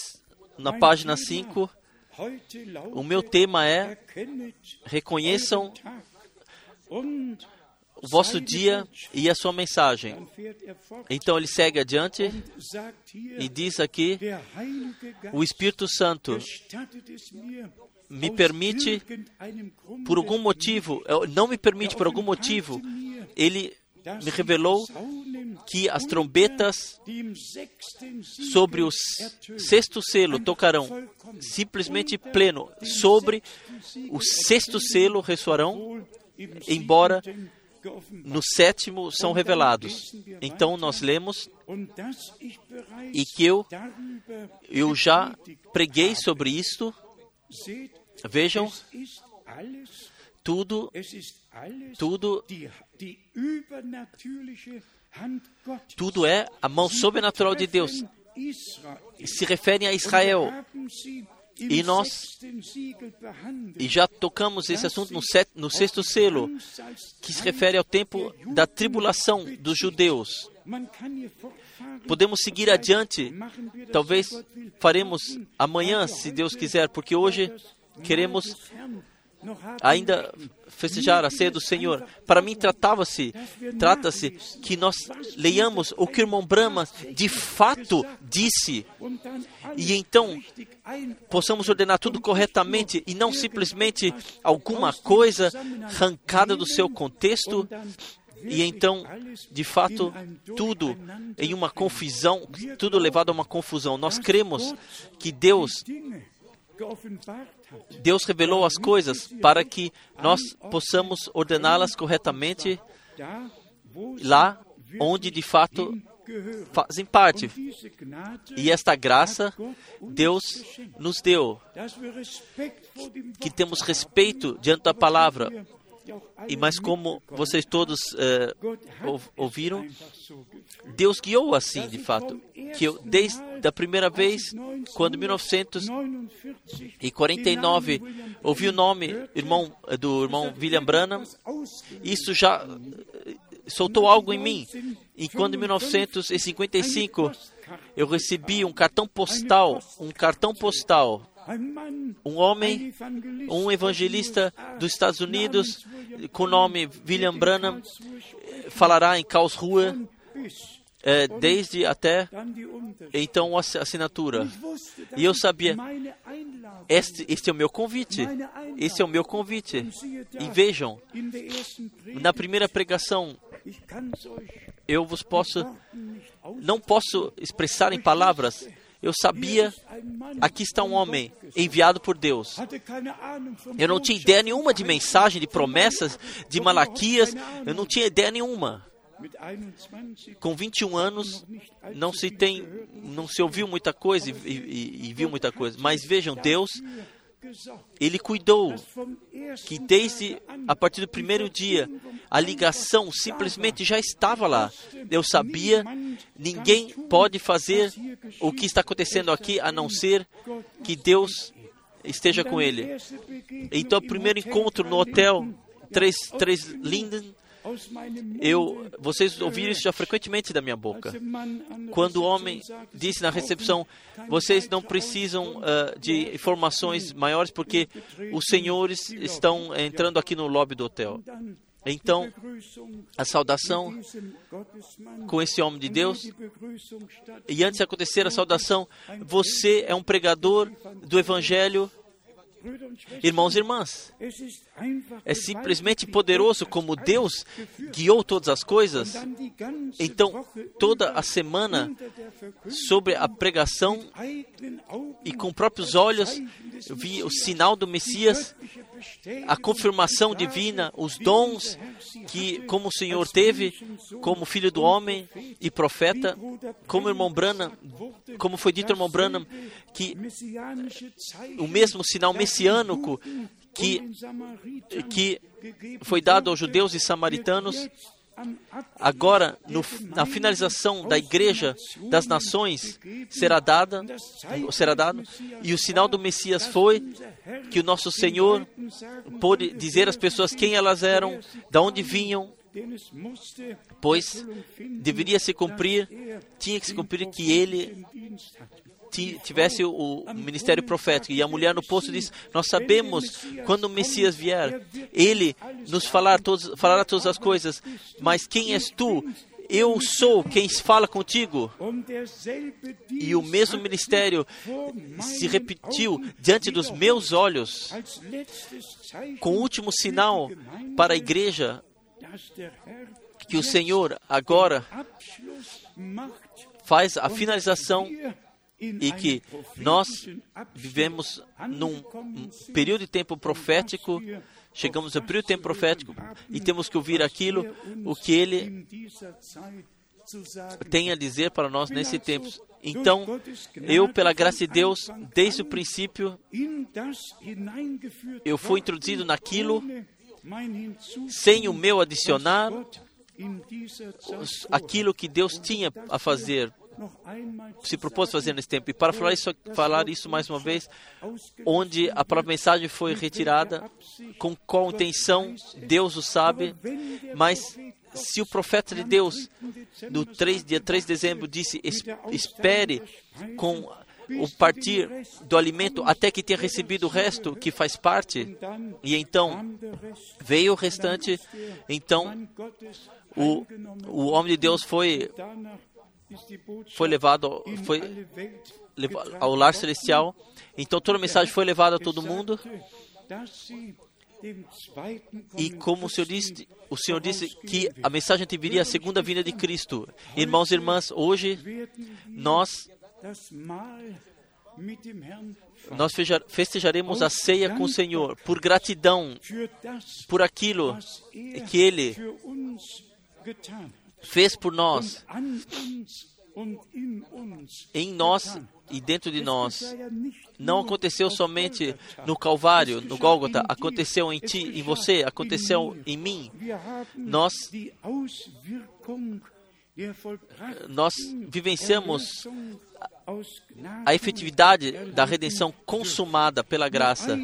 [SPEAKER 1] na página 5 o meu tema é reconheçam o vosso dia e a sua mensagem. Então ele segue adiante e diz aqui: o Espírito Santo me permite, por algum motivo, não me permite por algum motivo, ele me revelou que as trombetas sobre o sexto selo tocarão simplesmente pleno, sobre o sexto selo ressoarão, embora no sétimo são revelados. Então nós lemos e que eu, eu já preguei sobre isto. Vejam, tudo, tudo, tudo é a mão sobrenatural de Deus. Se refere a Israel. E nós e já tocamos esse assunto no, set, no sexto selo, que se refere ao tempo da tribulação dos judeus. Podemos seguir adiante, talvez faremos amanhã, se Deus quiser, porque hoje queremos ainda festejar a ceia do Senhor. Para mim, tratava-se, trata-se que nós leiamos o que o irmão Brahma de fato disse e então possamos ordenar tudo corretamente e não simplesmente alguma coisa arrancada do seu contexto e então, de fato, tudo em uma confusão, tudo levado a uma confusão. Nós cremos que Deus Deus revelou as coisas para que nós possamos ordená-las corretamente lá onde de fato fazem parte. E esta graça Deus nos deu, que temos respeito diante da palavra. E mas como vocês todos uh, ouviram, Deus guiou assim, de fato, que eu desde a primeira vez, quando em 1949 ouvi o nome irmão, do irmão William Branham, isso já eh, soltou algo em mim. E quando em 1955 eu recebi um cartão postal, um cartão postal, um homem, um evangelista dos Estados Unidos, com o nome William Branham, falará em Karlsruhe, é, desde até então a assinatura. E eu sabia, este, este é o meu convite, este é o meu convite. E vejam, na primeira pregação, eu vos posso, não posso expressar em palavras. Eu sabia, aqui está um homem enviado por Deus. Eu não tinha ideia nenhuma de mensagem, de promessas, de Malaquias. Eu não tinha ideia nenhuma. Com 21 anos, não se tem, não se ouviu muita coisa e, e, e viu muita coisa. Mas vejam, Deus, Ele cuidou que desde a partir do primeiro dia a ligação simplesmente já estava lá. Eu sabia, ninguém pode fazer o que está acontecendo aqui a não ser que Deus esteja com ele. Então, o primeiro encontro no hotel Três, três Linden eu, vocês ouviram isso já frequentemente da minha boca. Quando o homem disse na recepção, vocês não precisam uh, de informações maiores porque os senhores estão entrando aqui no lobby do hotel. Então, a saudação com esse homem de Deus, e antes de acontecer a saudação, você é um pregador do Evangelho Irmãos e irmãs, é simplesmente poderoso como Deus guiou todas as coisas. Então, toda a semana, sobre a pregação e com próprios olhos, eu vi o sinal do Messias, a confirmação divina, os dons que, como o Senhor teve, como filho do homem e profeta, como irmão Branham, como foi dito irmão Branham, que o mesmo sinal messiânico que, que foi dado aos judeus e samaritanos, agora, no, na finalização da igreja das nações, será dada, será dado, e o sinal do Messias foi que o nosso Senhor pôde dizer às pessoas quem elas eram, de onde vinham, pois deveria se cumprir, tinha que se cumprir que ele tivesse o, ministério profético. E a mulher no poço diz: Nós sabemos quando o Messias vier, ele nos falar todos, falará todas as coisas, mas quem és tu? Eu sou quem fala contigo. E o mesmo ministério se repetiu diante dos meus olhos, com o último sinal para a igreja, que o Senhor agora faz a finalização e que nós vivemos num período de tempo profético, chegamos ao período de tempo profético e temos que ouvir aquilo, o que ele tem a dizer para nós nesse tempo. Então, eu, pela graça de Deus, desde o princípio, eu fui introduzido naquilo, sem o meu adicionar, aquilo que Deus tinha a fazer se propôs fazer nesse tempo. E para falar isso, falar isso mais uma vez, onde a própria mensagem foi retirada, com qual intenção, Deus o sabe, mas se o profeta de Deus, no 3, dia 3 de dezembro, disse: espere com o partir do alimento até que tenha recebido o resto que faz parte, e então veio o restante, então o, o homem de Deus foi foi levado, foi levado ao lar celestial. Então toda a mensagem foi levada a todo mundo. E como o Senhor disse, o Senhor disse que a mensagem deveria a segunda vinda de Cristo. Irmãos e irmãs, hoje nós nós festejaremos a ceia com o Senhor por gratidão por aquilo que Ele fez por nós, em nós e dentro de nós. Não aconteceu somente no Calvário, no Gólgota, aconteceu em ti, em você, aconteceu em mim. Nós nós vivenciamos a efetividade da redenção consumada pela graça.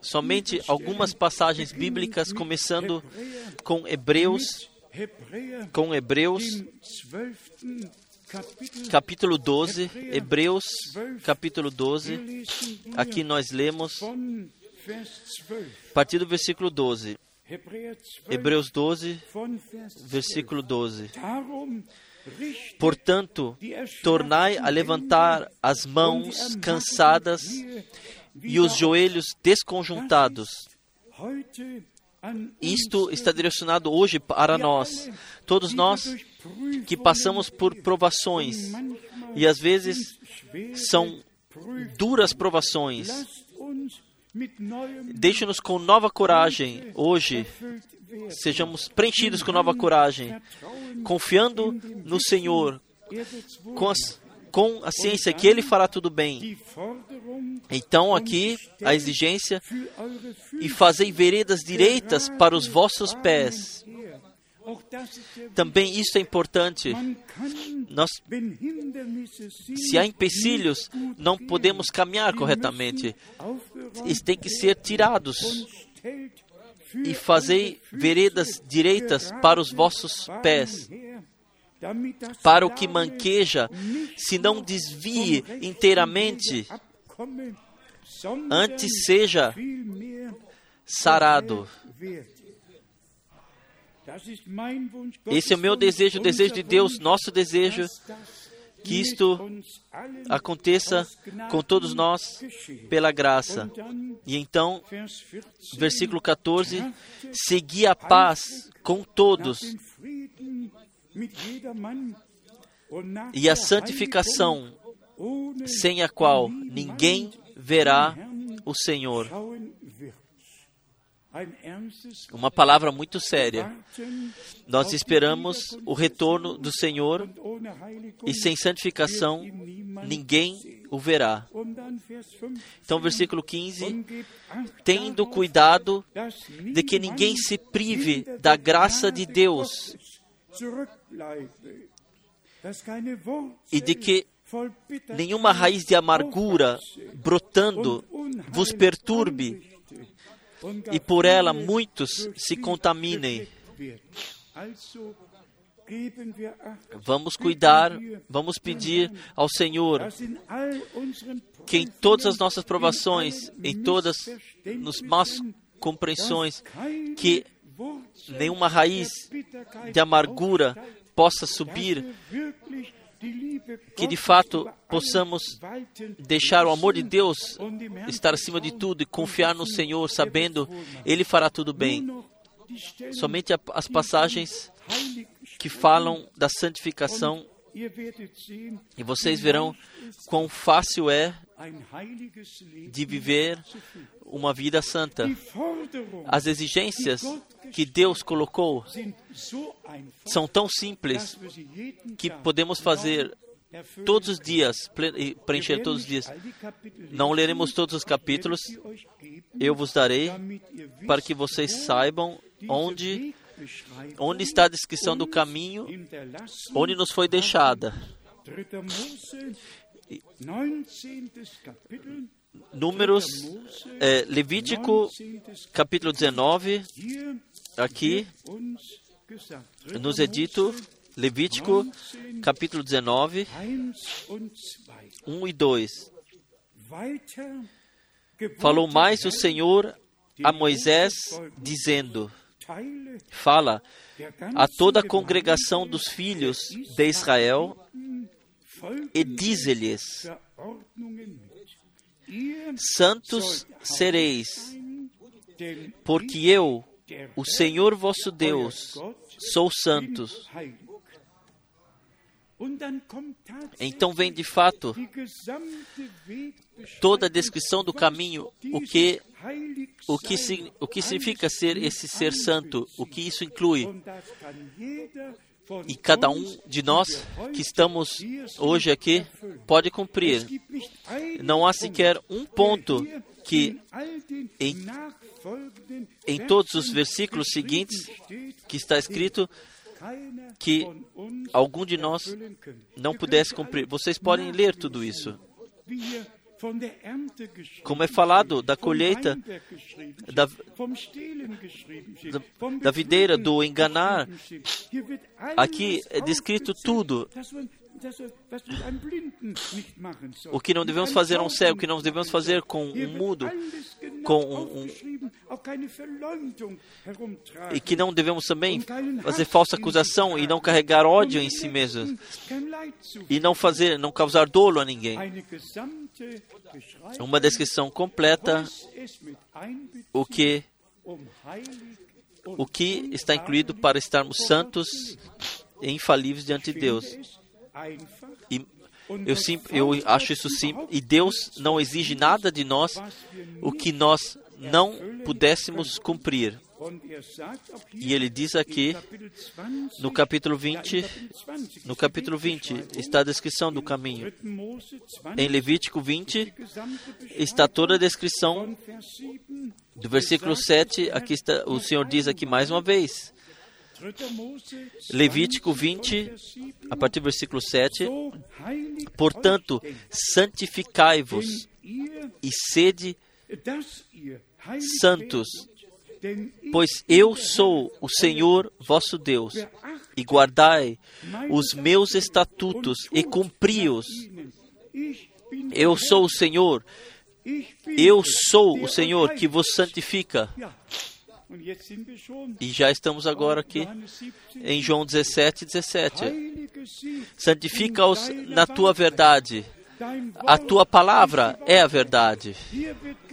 [SPEAKER 1] Somente algumas passagens bíblicas, começando com Hebreus, com Hebreus,
[SPEAKER 2] im 12. Kapitel
[SPEAKER 1] capítulo 12, Hebreus, capítulo
[SPEAKER 2] wir
[SPEAKER 1] 12.
[SPEAKER 2] lesen hier
[SPEAKER 1] Aqui nós lemos
[SPEAKER 2] von Vers 12.
[SPEAKER 1] a partir do versículo 12.
[SPEAKER 2] Hebräer 12
[SPEAKER 1] Hebreus 12,
[SPEAKER 2] von Vers 12.
[SPEAKER 1] versículo 12.
[SPEAKER 2] Darum richtet
[SPEAKER 1] Portanto, tornai a levantar as mãos cansadas e os joelhos desconjuntados. Isto está direcionado hoje para nós, todos nós que passamos por provações. E às vezes são duras provações. Deixe-nos com nova coragem hoje, sejamos preenchidos com nova coragem, confiando no Senhor, com, as- com a ciência que Ele fará tudo bem. Então, aqui, a exigência e fazei veredas direitas para os vossos pés. Também isso é importante. Nós, se há empecilhos, não podemos caminhar corretamente. Eles têm que ser tirados. E fazei veredas direitas para os vossos pés, para o que manqueja, se não desvie inteiramente, antes seja sarado. Esse é o meu desejo, o desejo de Deus, nosso desejo, que isto aconteça com todos nós pela graça. E então,
[SPEAKER 2] Vers 14,
[SPEAKER 1] versículo 14: Segui a paz com todos e a santificação, sem a qual ninguém verá o Senhor. Uma palavra muito séria. Nós esperamos o retorno do Senhor e sem santificação ninguém o verá.
[SPEAKER 2] Und dann Vers 15,
[SPEAKER 1] Então, versículo 15:
[SPEAKER 2] und gebt Acht
[SPEAKER 1] Tendo cuidado de que ninguém se prive da graça de Deus E de que nenhuma raiz de amargura brotando vos perturbe e por ela muitos se contaminem. Vamos cuidar, vamos pedir ao Senhor que em todas as nossas provações, em todas nos más compreensões, que nenhuma raiz de amargura possa subir, que de fato possamos deixar o amor de Deus estar acima de tudo e confiar no Senhor, sabendo. Ele fará tudo bem. Somente as passagens que falam da santificação e vocês verão quão fácil é de viver uma vida santa. As exigências que Deus colocou são tão simples que podemos fazer todos os dias, preencher todos os dias. Não leremos todos os capítulos, eu vos darei para que vocês saibam onde, onde está a descrição do caminho, onde nos foi deixada.
[SPEAKER 2] 3. Mose, 19. Kapitel,
[SPEAKER 1] Números, é, Levítico,
[SPEAKER 2] 19.
[SPEAKER 1] capítulo 19,
[SPEAKER 2] Hier
[SPEAKER 1] aqui
[SPEAKER 2] wird uns gesagt, 3.
[SPEAKER 1] nos é dito, Levítico,
[SPEAKER 2] 19,
[SPEAKER 1] capítulo 19,
[SPEAKER 2] 1 und 2.
[SPEAKER 1] 1 e 2.
[SPEAKER 2] Weiter gebot
[SPEAKER 1] Falou mais o Senhor a Moisés, dizendo: Fala a toda a congregação dos filhos de Israel e dize-lhes: Santos sereis, porque eu, o Senhor vosso Deus, sou santo. Então vem de fato toda a descrição do caminho, o que, o que, o que significa ser esse ser santo, o que isso inclui. E cada um de nós que estamos hoje aqui pode cumprir. Não há sequer um ponto que em- em todos os versículos seguintes que está escrito que algum de nós não pudesse cumprir. Vocês podem ler tudo isso. Como é falado da colheita, da, da, da videira, do enganar, aqui é descrito tudo. O que não devemos fazer a um cego, o que não devemos fazer com um mudo, com um, um, e que não devemos também fazer falsa acusação e não carregar ódio em si mesmos e não fazer, não causar dolo a ninguém. Uma descrição completa o que o que está incluído para estarmos santos e infalíveis diante de Deus. E eu, sim, eu acho isso simples. E Deus não exige nada de nós o que nós não pudéssemos cumprir. E ele diz aqui, no capítulo 20, no capítulo 20, está a descrição do caminho. Em Levítico 20, está toda a descrição do versículo 7, aqui está, o Senhor diz aqui mais uma vez. Levítico 20, a partir do versículo 7. Portanto, santificai-vos e sede santos, pois eu sou o Senhor vosso Deus, e guardai os meus estatutos e cumpri-os. Eu sou o Senhor, eu sou o Senhor que vos santifica. E já estamos agora aqui em João 17, 17. Santifica-os na tua verdade. A tua palavra é a verdade.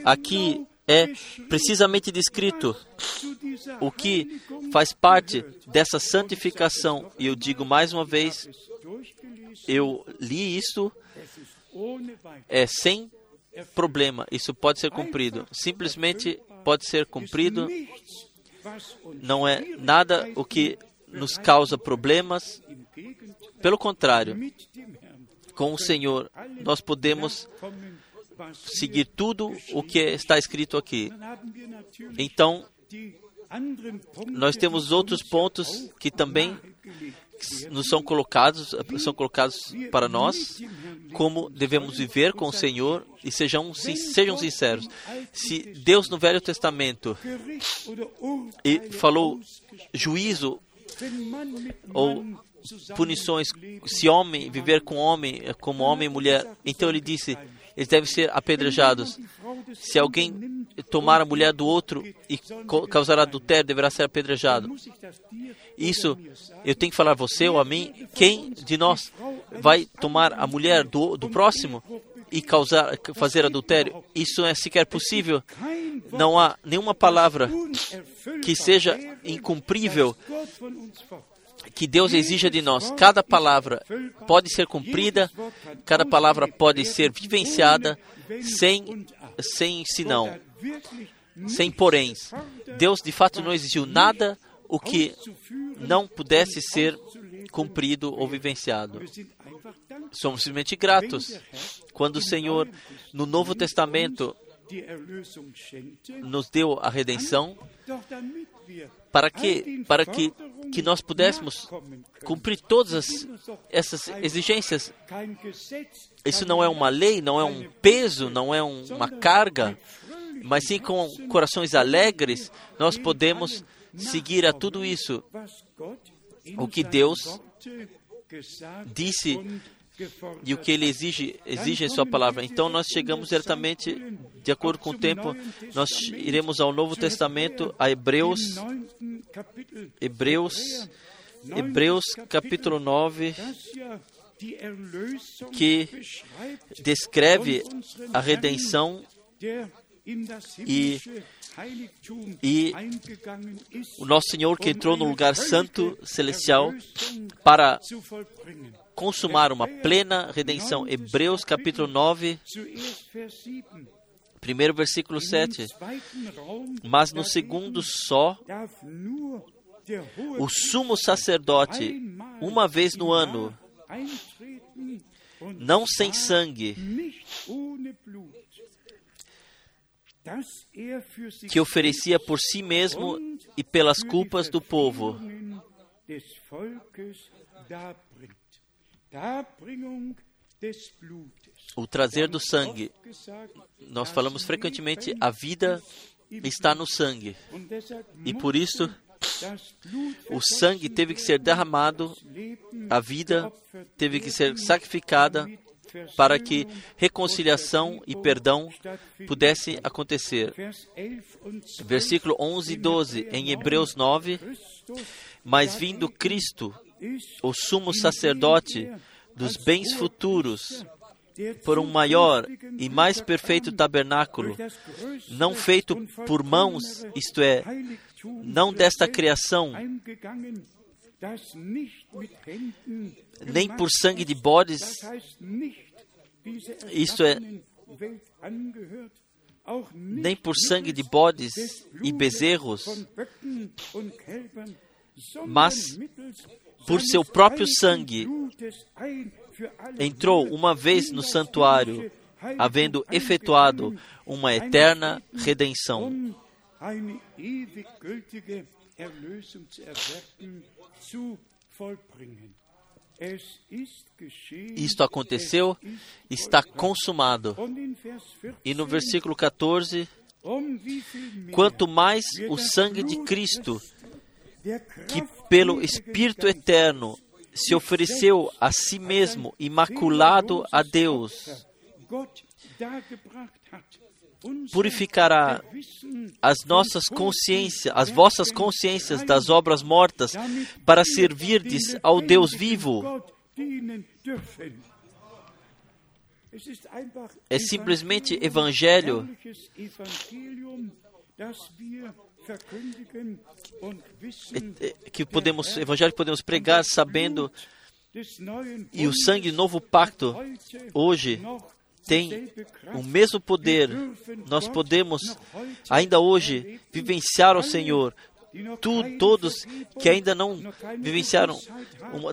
[SPEAKER 1] Aqui é precisamente descrito o que faz parte dessa santificação. E eu digo mais uma vez, eu li isso é sem problema. Isso pode ser cumprido. Simplesmente pode ser cumprido. Não é nada o que nos causa problemas. Pelo contrário, com o Senhor nós podemos seguir tudo o que está escrito aqui. Então, nós temos outros pontos que também nos são colocados, são colocados para nós, como devemos viver com o Senhor e sejam, sejam sinceros. Se Deus no Velho Testamento e falou juízo ou punições, se homem viver com homem, como homem e mulher, então ele disse, eles devem ser apedrejados. Se alguém tomar a mulher do outro e causar adultério, deverá ser apedrejado. Isso eu tenho que falar a você ou a mim. Quem de nós vai tomar a mulher do, do próximo e causar, fazer adultério? Isso é sequer possível. Não há nenhuma palavra que seja incumprível que Deus exija de nós. Cada palavra pode ser cumprida, cada palavra pode ser vivenciada sem, sem senão, sem poréns. Deus de fato não exigiu nada o que não pudesse ser cumprido ou vivenciado. Somos simplesmente gratos quando o Senhor, no Novo Testamento, nos deu a redenção para que, para que, que nós pudéssemos cumprir todas as, essas exigências. Isso não é uma lei, não é um peso, não é um, uma carga, mas sim com corações alegres, nós podemos seguir a tudo isso. O que Deus disse e o que ele exige, exige em sua palavra. Então nós chegamos diretamente, de acordo com o tempo, nós iremos ao Novo Testamento, a Hebreus, Hebreus, Hebreus capítulo 9, que descreve a redenção e, e o nosso Senhor que entrou no lugar santo celestial para consumar uma plena redenção. Hebreus capítulo 9, primeiro versículo 7. Mas no segundo só, o sumo sacerdote, uma vez no ano, não sem sangue, que oferecia por si mesmo e pelas culpas do povo O trazer do sangue. Nós falamos frequentemente a vida está no sangue. E por isso o sangue teve que ser derramado, a vida teve que ser sacrificada para que reconciliação e perdão pudessem acontecer. Versículo 11 e 12 em Hebreus 9: Mas vindo Cristo, o sumo sacerdote dos bens futuros, por um maior e mais perfeito tabernáculo, não feito por mãos, isto é, não desta criação, nem por sangue de bodes, isto é, nem por sangue de bodes e bezerros, mas por seu próprio sangue entrou uma vez no santuário, havendo efetuado uma eterna redenção. Isto aconteceu, está consumado. E no versículo 14, quanto mais o sangue de Cristo, que pelo Espírito Eterno se ofereceu a si mesmo imaculado a Deus, purificará as nossas consciências, as vossas consciências das obras mortas, para servirdes ao Deus vivo. É simplesmente evangelho que podemos, evangelho podemos pregar sabendo e o sangue novo pacto hoje tem o mesmo poder. Nós podemos ainda hoje vivenciar o Senhor. Tu, todos que ainda não vivenciaram,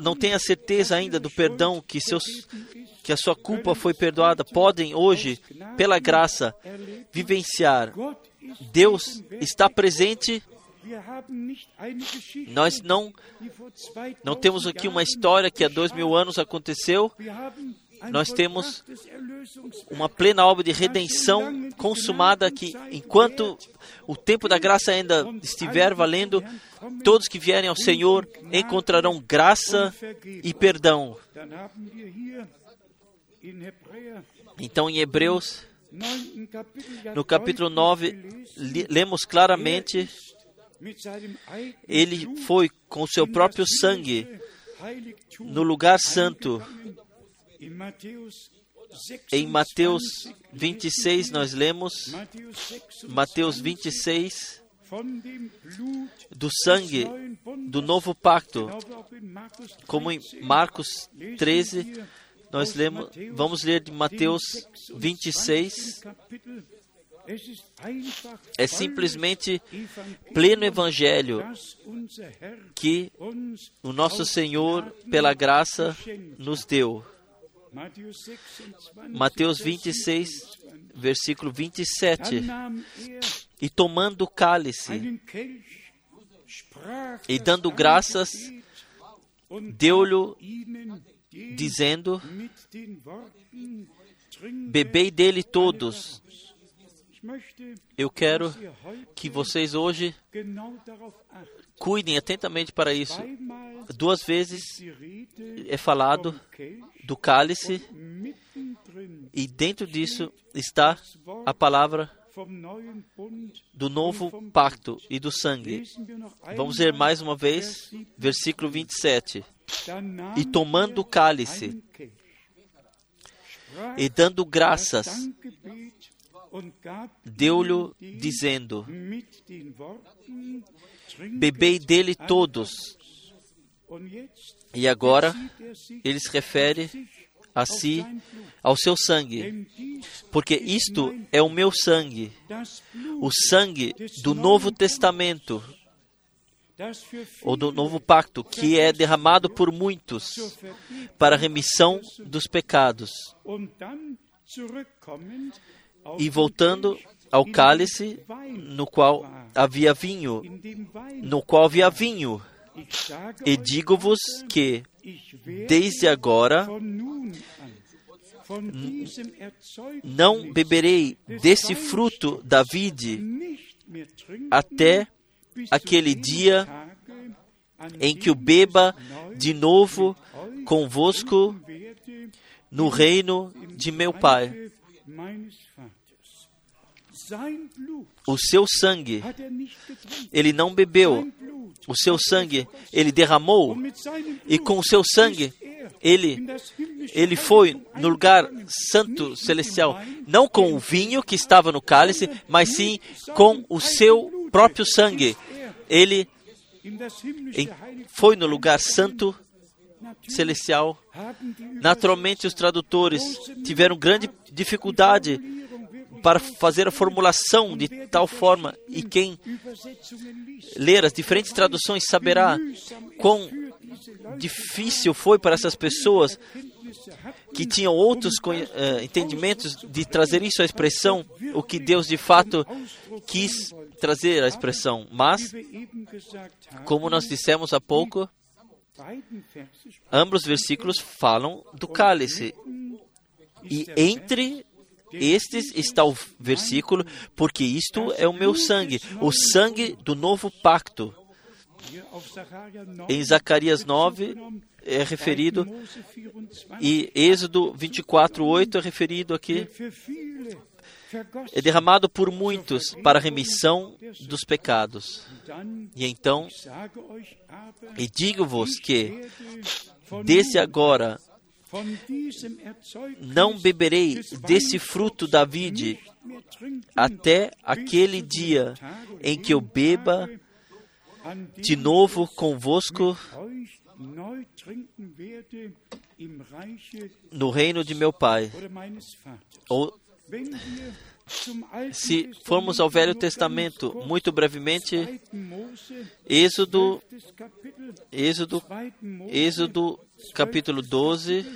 [SPEAKER 1] não têm a certeza ainda do perdão que seus que a sua culpa foi perdoada, podem hoje, pela graça, vivenciar. Deus está presente nós não, não temos aqui uma história que há dois mil anos aconteceu. Nós temos uma plena obra de redenção consumada que, enquanto o tempo da graça ainda estiver valendo, todos que vierem ao Senhor encontrarão graça e perdão. Então, em Hebreus, no capítulo 9, lemos claramente ele foi com seu próprio sangue no lugar santo. Em Mateus 26, nós lemos Mateus 26 do sangue do novo pacto, como em Marcos 13, nós lemos, vamos ler de Mateus 26. É simplesmente pleno evangelho que o nosso Senhor, pela graça, nos deu. Mateus 26, versículo 27. E tomando o cálice e dando graças, deu-lhe, dizendo: Bebei dele todos. eu quero que vocês hoje cuidem atentamente para isso. Duas vezes é falado do cálice e dentro disso está a palavra do novo pacto e do sangue. Vamos ler mais uma vez, versículo 27. E tomando o cálice e dando graças, deu-lhe, dizendo: Bebei dele todos. E agora ele se refere a si, ao seu sangue, porque isto é o meu sangue, o sangue do Novo Testamento, ou do Novo Pacto, que é derramado por muitos para a remissão dos pecados. E voltando ao cálice no qual havia vinho, no qual havia vinho. E digo-vos que, desde agora, não beberei desse fruto da vide até aquele dia em que o beba de novo convosco no reino de meu Pai. O seu sangue ele não bebeu, o seu sangue ele derramou, e com o seu sangue ele ele foi no lugar santo celestial, não com o vinho que estava no cálice, mas sim com o seu próprio sangue. Ele foi no lugar santo celestial. Naturalmente, os tradutores tiveram grande dificuldade para fazer a formulação de tal forma, e quem ler as diferentes traduções saberá quão difícil foi para essas pessoas que tinham outros eh, entendimentos de trazer isso à expressão, o que Deus de fato quis trazer à expressão. Mas, como nós dissemos há pouco, ambos versículos falam do cálice. E entre estes está o versículo, porque isto é o meu sangue, o sangue do novo pacto.
[SPEAKER 2] hier auf Sacharja 9
[SPEAKER 1] Em Zacarias 9 é referido,
[SPEAKER 2] Mose 24,
[SPEAKER 1] e Êxodo 24, 8 é referido aqui. É derramado por muitos para a remissão dos pecados. E então, e digo-vos que, desde agora, não beberei
[SPEAKER 2] des
[SPEAKER 1] desse fruto da vide até aquele dia em que eu beba de novo convosco no reino de meu Pai. Ou, Se formos ao Velho Testamento, muito brevemente,
[SPEAKER 2] 2. Mose,
[SPEAKER 1] Êxodo,
[SPEAKER 2] 12. Kapitel,
[SPEAKER 1] Êxodo,
[SPEAKER 2] 2. Mose,
[SPEAKER 1] Êxodo capítulo 12,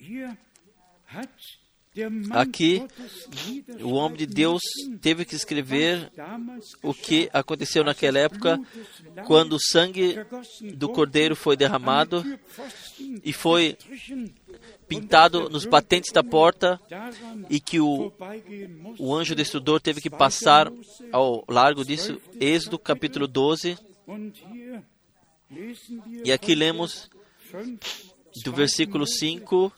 [SPEAKER 2] Hier hat der Mann
[SPEAKER 1] Aqui, o homem de Deus teve que escrever o que aconteceu naquela época, quando o sangue do cordeiro foi derramado e foi pintado nos batentes da porta e que o, o anjo destruidor teve que passar ao largo disso. Êxodo capítulo 12,
[SPEAKER 2] Und hier lesen wir
[SPEAKER 1] e aqui lemos
[SPEAKER 2] Vers 5,
[SPEAKER 1] do versículo 5,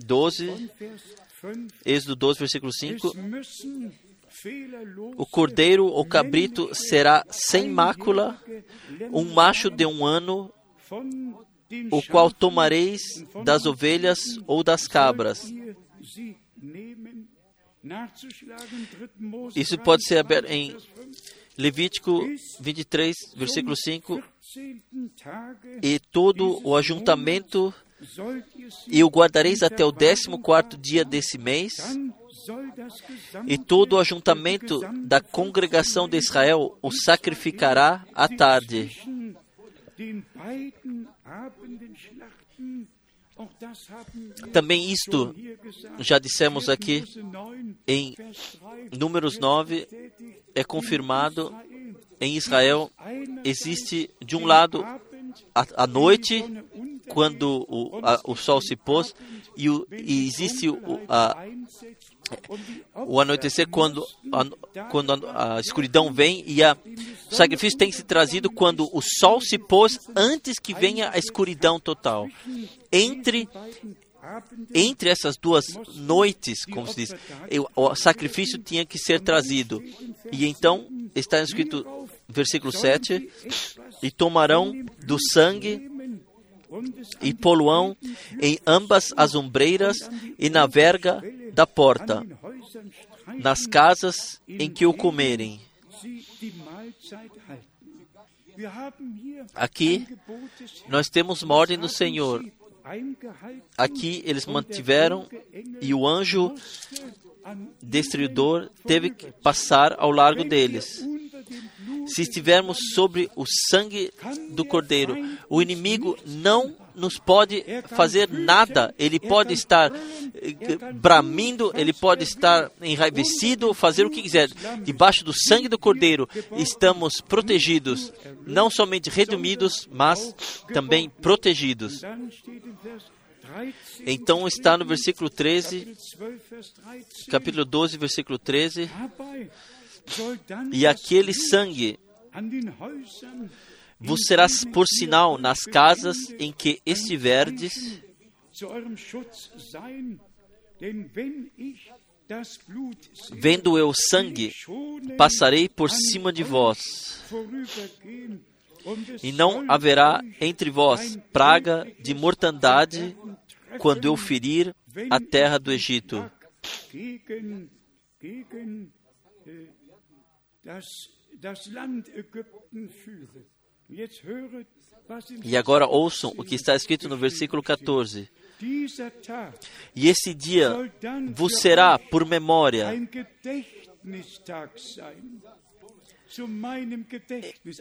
[SPEAKER 2] 12,
[SPEAKER 1] 12,
[SPEAKER 2] von Vers 5,
[SPEAKER 1] Êxodo 12, versículo
[SPEAKER 2] es
[SPEAKER 1] 5.
[SPEAKER 2] müssen fehlerlose,
[SPEAKER 1] O cordeiro ou cabrito será sem mácula, um macho de um ano, o qual tomareis das ovelhas ou das cabras.
[SPEAKER 2] sollt ihr sie nehmen, nachzuschlagen, 3. Mose
[SPEAKER 1] Isso pode ser
[SPEAKER 2] 23,
[SPEAKER 1] aberto em
[SPEAKER 2] Vers 5,
[SPEAKER 1] Levítico 23, versículo 5.
[SPEAKER 2] 14. Tage
[SPEAKER 1] E todo o ajuntamento, e o guardareis até o décimo quarto dia desse mês, e todo o ajuntamento da congregação de Israel o sacrificará à tarde. Também isto já dissemos aqui
[SPEAKER 2] Mose 9,
[SPEAKER 1] em
[SPEAKER 2] Vers 3,
[SPEAKER 1] Números 9,
[SPEAKER 2] bestätigt,
[SPEAKER 1] é confirmado em Israel existe de um lado a, a noite quando o, a, o sol se pôs e, o, e existe o, a, o anoitecer quando, a, quando a, a, escuridão vem e a, o sacrifício tem ser trazido quando o sol se pôs antes que venha a escuridão total. Entre entre essas duas noites, como se diz, o sacrifício tinha que ser trazido. E então está escrito, versículo 7, e tomarão do sangue e poluão em ambas as ombreiras e na verga da porta, nas casas em que o comerem. Aqui nós temos uma ordem do Senhor. Aqui eles mantiveram e o anjo destruidor teve que passar ao largo deles. Se estivermos sobre o sangue do cordeiro, o inimigo não nos pode fazer nada. Ele pode estar eh, bramindo, ele pode estar enraivecido, fazer o que quiser. Debaixo do sangue do Cordeiro estamos protegidos, não somente redimidos, mas também protegidos.
[SPEAKER 2] Dann steht im Vers 13,
[SPEAKER 1] Então está no versículo 13,
[SPEAKER 2] Kapitel 12, Vers 13.
[SPEAKER 1] capítulo 12, versículo 13. E aquele sangue vos será por sinal nas casas em que estiverdes, vendo eu sangue, passarei por cima de vós, e não haverá entre vós praga de mortandade quando eu ferir a terra do Egito. E agora ouçam o que está escrito no versículo 14.
[SPEAKER 2] dieser Tag
[SPEAKER 1] E esse dia vos será por memória,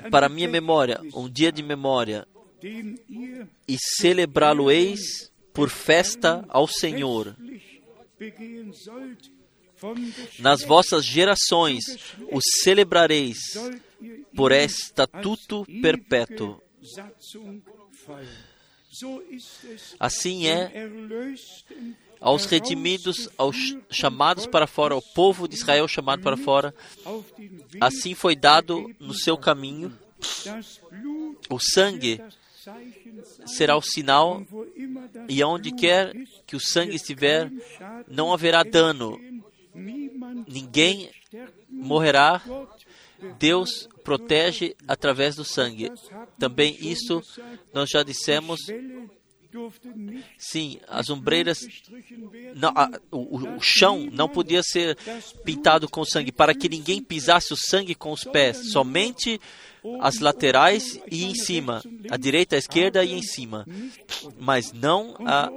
[SPEAKER 1] para minha memória, um dia de memória, e celebrá-lo-eis por festa ao Senhor. Nas vossas gerações o celebrareis por estatuto perpétuo. Assim é aos redimidos, aos chamados para fora, ao povo de Israel chamado para fora. Assim foi dado no seu caminho. O sangue será o sinal, e
[SPEAKER 2] Blut
[SPEAKER 1] quer que o sangue estiver, não haverá dano. Ninguém morrerá. Deus protege através do sangue. Também isso nós já dissemos. Sim, as ombreiras não, a- o- o chão não podia ser pintado com sangue, para que ninguém pisasse o sangue com os pés, somente as laterais e em cima, a direita, a esquerda e em cima, mas não a,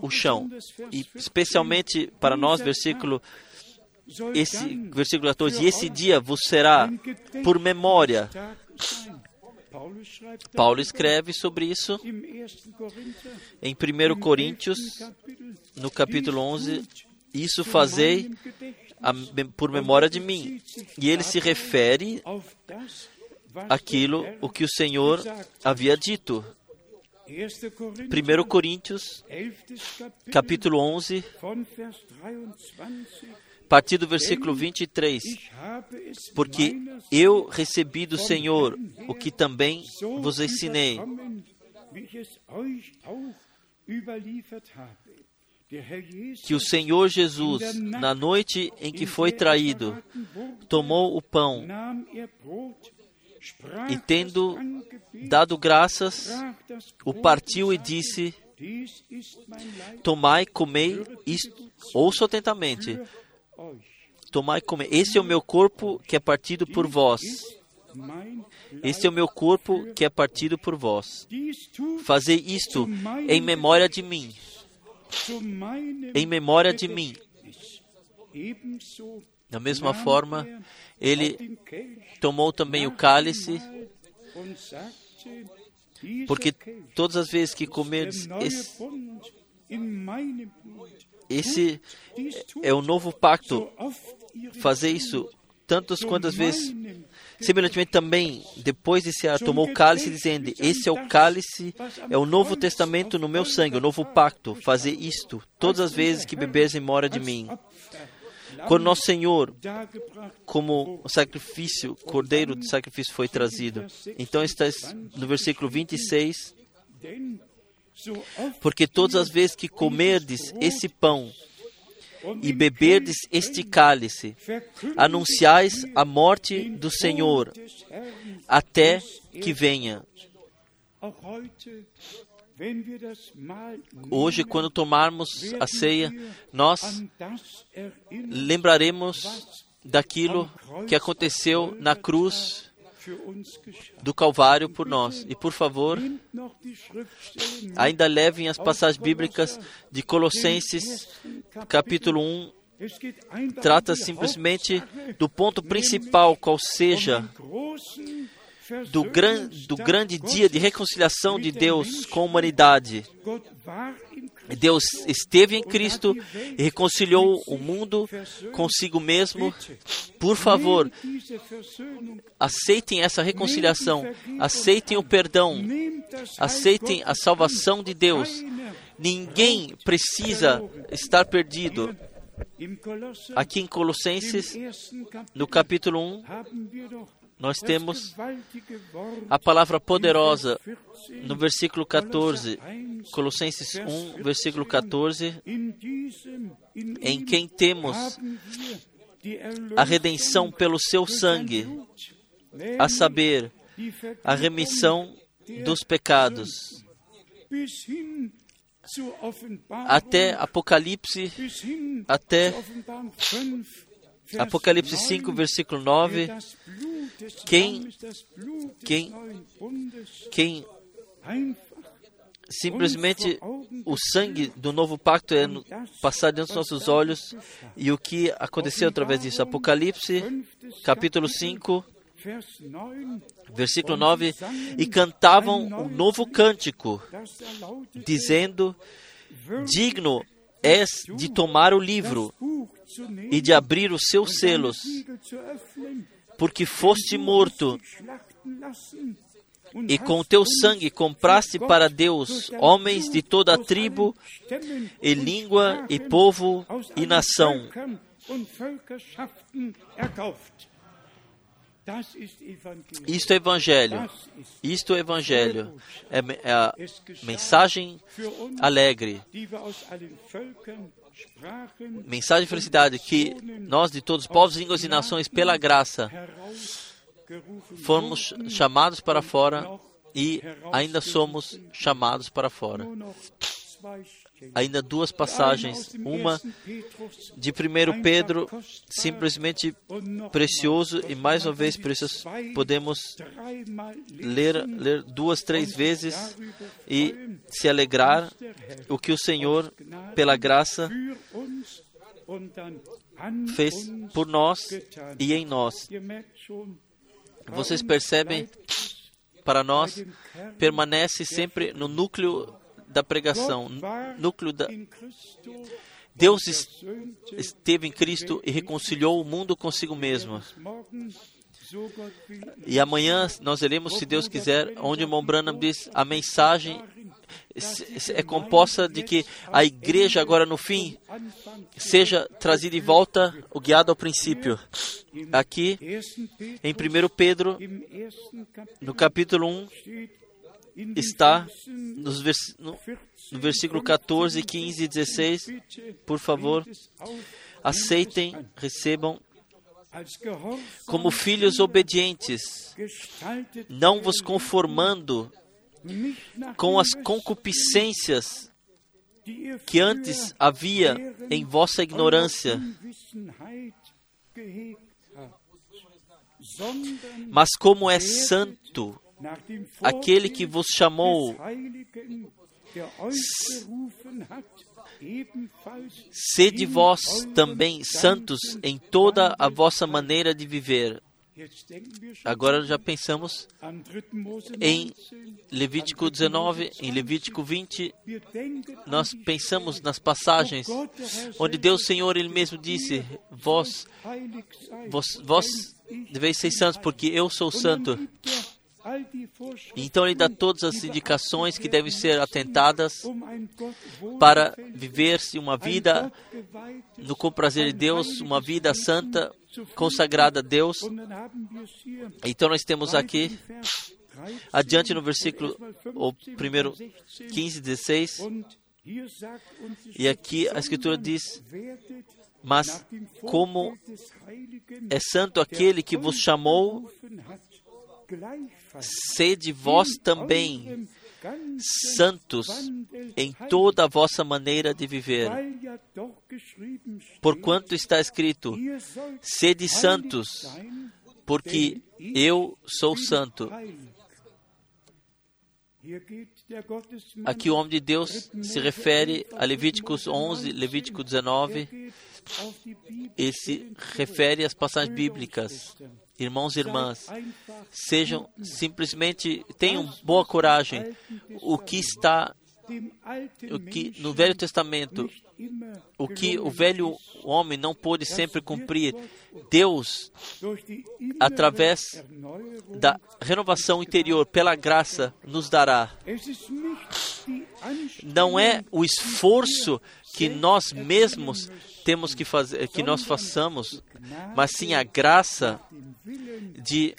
[SPEAKER 1] o chão. E especialmente para nós, versículo esse versículo 14, e esse dia vos será por memória. Paulo escreve sobre isso em 1 Coríntios, no capítulo 11, isso fazei a- por memória de mim. E ele se refere àquilo o que o Senhor havia dito. 1 Coríntios, capítulo 11, a partir do versículo 23. Porque eu recebi do Senhor o que também vos ensinei, que o Senhor Jesus, na noite em que foi traído, tomou o pão e, tendo dado graças, o partiu e disse: Tomai, comei, isto, ouço atentamente. Tomai, comei. Esse é o meu corpo que é partido por vós. Este é o meu corpo que é partido por vós. Fazei isto em memória de mim. Em memória de mim. Da mesma forma, ele tomou também o cálice, porque todas as vezes que comerdes esse, esse é o novo pacto. Fazer isso tantas quantas vezes. Semelhantemente também, depois de cear, tomou o cálice, dizendo: Esse é o cálice, é o novo testamento no meu sangue, o novo pacto. Fazer isto todas as vezes que beberes em memória de mim. Quando nosso Senhor, como sacrifício, cordeiro de sacrifício foi trazido. Então está no versículo 26, porque todas as vezes que comerdes esse pão e beberdes este cálice, anunciais a morte do Senhor até que venha. Hoje, quando tomarmos a ceia, nós lembraremos daquilo que aconteceu na cruz do Calvário por nós. E por favor, ainda levem as passagens bíblicas de Colossenses, capítulo 1. Trata simplesmente do ponto principal, qual seja do, gran, do grande dia de reconciliação de Deus com a humanidade. Deus esteve em Cristo e reconciliou o mundo consigo mesmo. Por favor, aceitem essa reconciliação, aceitem o perdão, aceitem a salvação de Deus. Ninguém precisa estar perdido. Aqui em Colossenses, no capítulo 1, nós temos a palavra poderosa no versículo 14, Colossenses 1, versículo 14, em quem temos a redenção pelo seu sangue, a saber, a remissão dos pecados. Até Apocalipse, até Apocalipse 5, versículo 9, quem, quem, quem simplesmente o sangue do novo pacto é passado diante dos nossos olhos e o que aconteceu através disso. Apocalipse, capítulo 5, versículo 9, e cantavam um novo cântico, dizendo: Digno és de tomar o livro e de abrir os seus selos, porque foste morto e com teu sangue compraste para Deus homens de toda a tribo, e língua, e povo, e nação. Isto é Evangelho. Isto é Evangelho. É, é a mensagem alegre. Mensagem de felicidade que nós de todos os povos, línguas e nações, pela graça, fomos chamados para fora e ainda somos chamados para fora ainda duas passagens. Uma de 1 Pedro, simplesmente precioso e mais uma vez precioso. Podemos ler, ler duas, três vezes e se alegrar o que o Senhor, pela graça, fez por nós e em nós. Vocês percebem? Para nós, permanece sempre no núcleo da pregação, núcleo da. Deus esteve em Cristo e reconciliou o mundo consigo mesmo. E amanhã nós veremos, se Deus quiser, onde o Branham diz a mensagem é composta de que a igreja agora no fim seja trazida de volta o guiado ao princípio. Aqui em 1 Pedro, no capítulo 1, está vers no, no versículo 14, 15 e 16. Por favor, aceitem, recebam como filhos obedientes, não vos conformando com as concupiscências que antes havia em vossa ignorância, mas como é santo aquele que vos chamou, sede vós também santos em toda a vossa maneira de viver. Agora já pensamos em Levítico 19, em Levítico 20, nós pensamos nas passagens onde Deus Senhor Ele mesmo disse: Vós, vós, vós deveis ser santos, porque eu sou santo. Então ele dá todas as indicações que devem ser atentadas para viver-se uma vida no comprazer de Deus, uma vida santa, consagrada a Deus. Então nós temos aqui, adiante no versículo o primeiro 15, 16, e aqui a Escritura diz: Mas como é santo aquele que vos chamou sede vós também santos em toda a vossa maneira de viver. Porquanto está escrito: sede santos, porque eu sou santo. Aqui o homem de Deus se refere a Levíticos 11, Levítico 19, e se refere às passagens bíblicas Irmãos e irmãs, sejam simplesmente, tenham boa coragem. O que está o que no Velho Testamento, o que o velho homem não pôde sempre cumprir, Deus, através da renovação interior, pela graça, nos dará. Não é o esforço que nós mesmos temos que fazer, que nós façamos, mas sim a graça de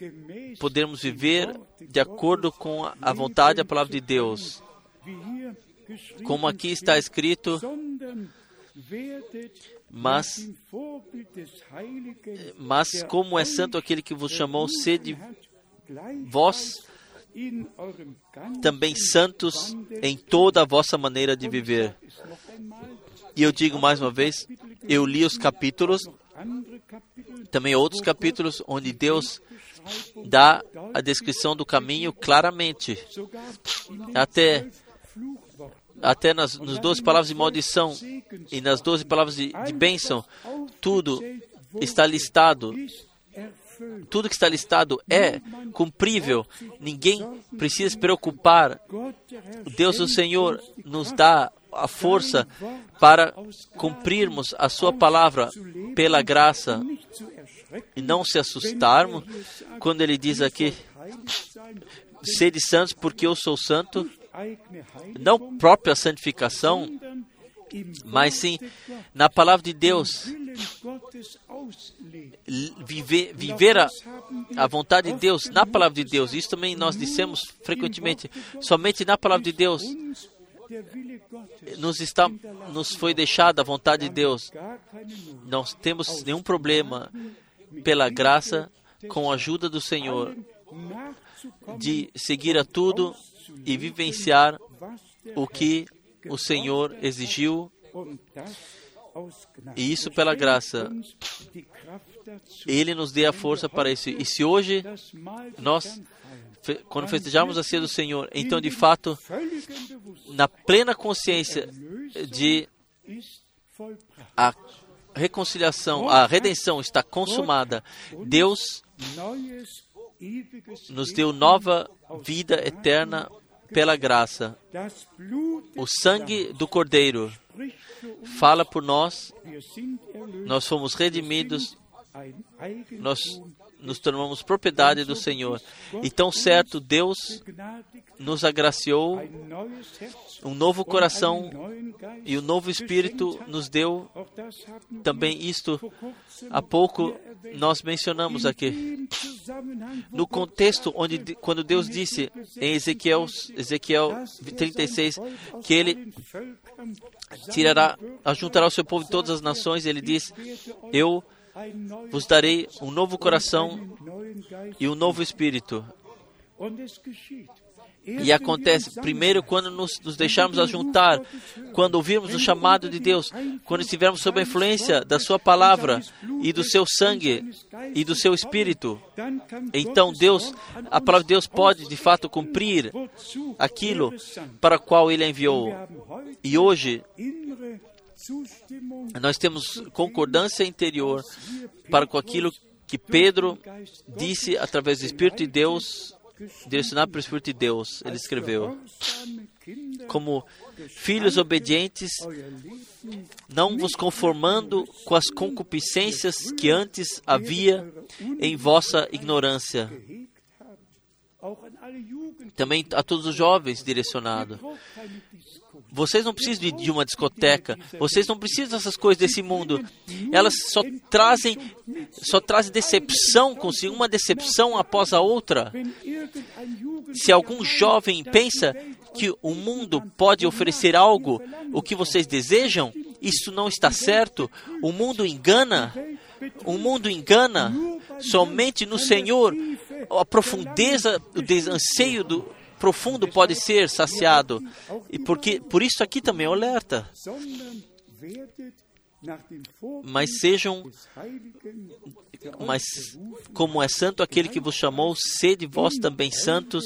[SPEAKER 1] podermos viver de acordo com a vontade e a palavra de Deus. Como aqui está escrito, mas, mas como é santo aquele que vos chamou, sede vós também santos em toda a vossa maneira de viver. E eu digo mais uma vez, eu li os capítulos, também outros capítulos, onde Deus dá a descrição do caminho claramente. Até até nas, nas 12 palavras de maldição e nas 12 palavras de, de bênção, tudo está listado. Tudo que está listado é cumprível. Ninguém precisa se preocupar. Deus, o Senhor, nos dá a força para cumprirmos a Sua palavra pela graça e não se assustarmos quando Ele diz aqui: sede santos porque eu sou santo não própria santificação, mas sim na palavra de Deus. Viver, viver a, a vontade de Deus na palavra de Deus. Isso também nós dissemos frequentemente. Somente na palavra de Deus nos, está, nos foi deixada a vontade de Deus. Não temos nenhum problema pela graça, com a ajuda do Senhor, de seguir a tudo e vivenciar o que o Senhor exigiu, e isso pela graça. Ele nos dê a força para isso. E se hoje nós, quando festejarmos a ceia do Senhor, então de fato, na plena consciência de a reconciliação, a redenção está consumada, Deus nos deu nova vida eterna pela graça. O sangue do Cordeiro fala por nós, nós fomos redimidos, nós nos tornamos propriedade do Senhor. E tão certo, Deus nos agraciou um novo coração e um novo espírito nos deu. Também isto, há pouco nós mencionamos aqui. No contexto onde, quando Deus disse em Ezequiel, Ezequiel 36, que Ele tirará, ajuntará o seu povo de todas as nações, Ele diz, eu vos darei um novo coração e um novo espírito. E acontece primeiro quando nos, nos deixarmos ajuntar, quando ouvirmos o chamado de Deus, quando estivermos sob a influência da Sua palavra e do Seu sangue e do Seu Espírito. Então Deus, a palavra de Deus pode de fato cumprir aquilo para o qual Ele enviou. E hoje nós temos concordância interior para com aquilo que Pedro disse através do Espírito de Deus, direcionado pelo Espírito de Deus. Ele escreveu: Como filhos obedientes, não vos conformando com as concupiscências que antes havia em vossa ignorância. Também a todos os jovens direcionado. Vocês não precisam de, uma discoteca. Vocês não precisam dessas coisas desse mundo. Elas só trazem, só trazem decepção consigo, uma decepção após a outra. Se algum jovem pensa que o mundo pode oferecer algo, o que vocês desejam, isso não está certo. O mundo engana. O mundo engana. Somente no Senhor a profundeza, o anseio do, profundo pode ser saciado. E porque, por isso aqui também é alerta. Mas sejam, mas como é santo aquele que vos chamou, sede vós também santos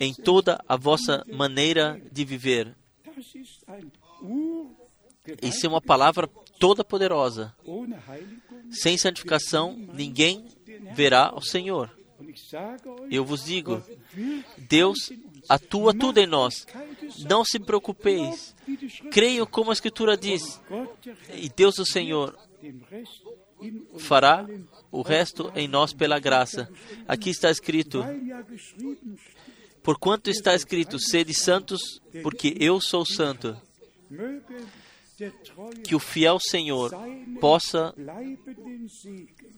[SPEAKER 1] em toda a vossa maneira de viver. Isso é uma palavra toda poderosa. Sem santificação, ninguém verá o Senhor. Eu vos digo, Deus atua tudo em nós. Não se preocupeis. Creiam como a Escritura diz. E Deus, o Senhor, fará o resto em nós pela graça. Aqui está escrito: Porquanto está escrito, sede santos, porque eu sou santo. Que o fiel Senhor possa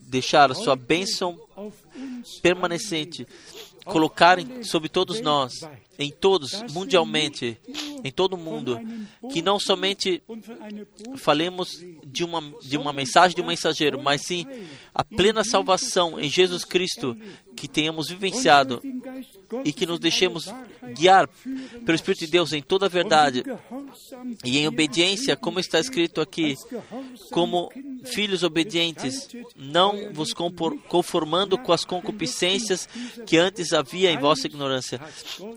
[SPEAKER 1] deixar a sua bênção permanecente, colocar sobre todos nós, em todos, mundialmente, em todo o mundo, que não somente falemos de uma, de uma mensagem de um mensageiro, mas sim a plena salvação em Jesus Cristo que tenhamos vivenciado e que nos deixemos guiar pelo Espírito de Deus em toda a verdade e em obediência, como está escrito aqui, como filhos obedientes, não vos conformando com as concupiscências que antes havia em vossa ignorância.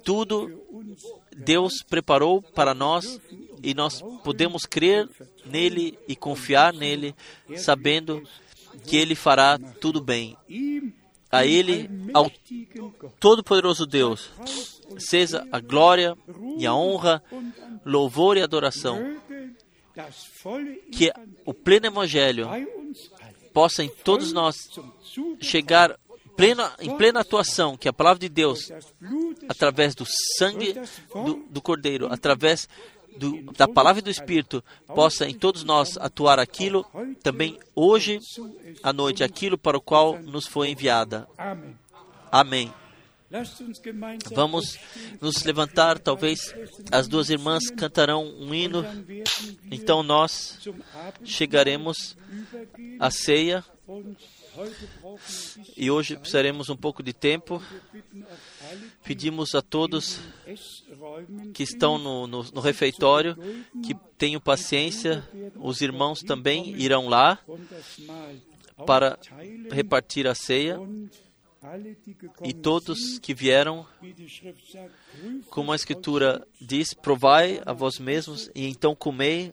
[SPEAKER 1] Tudo Deus preparou para nós e nós podemos crer nele e confiar nele, sabendo que ele fará tudo bem. A ele, ao Todo-Poderoso Deus, seja a glória e a honra, louvor e adoração. Que o pleno Evangelho possa em todos nós chegar plena, em plena atuação, que a palavra de Deus, através do sangue do, do Cordeiro, através do, da palavra e do Espírito, possa em todos nós atuar aquilo também hoje à noite, aquilo para o qual nos foi enviada. Amém. Vamos nos levantar, talvez as duas irmãs cantarão um hino, então nós chegaremos à ceia e hoje precisaremos um pouco de tempo. Pedimos a todos que estão no, no, no refeitório que tenham paciência, os irmãos também irão lá para repartir a ceia e todos que vieram, como a Escritura diz, provai a vós mesmos e então comei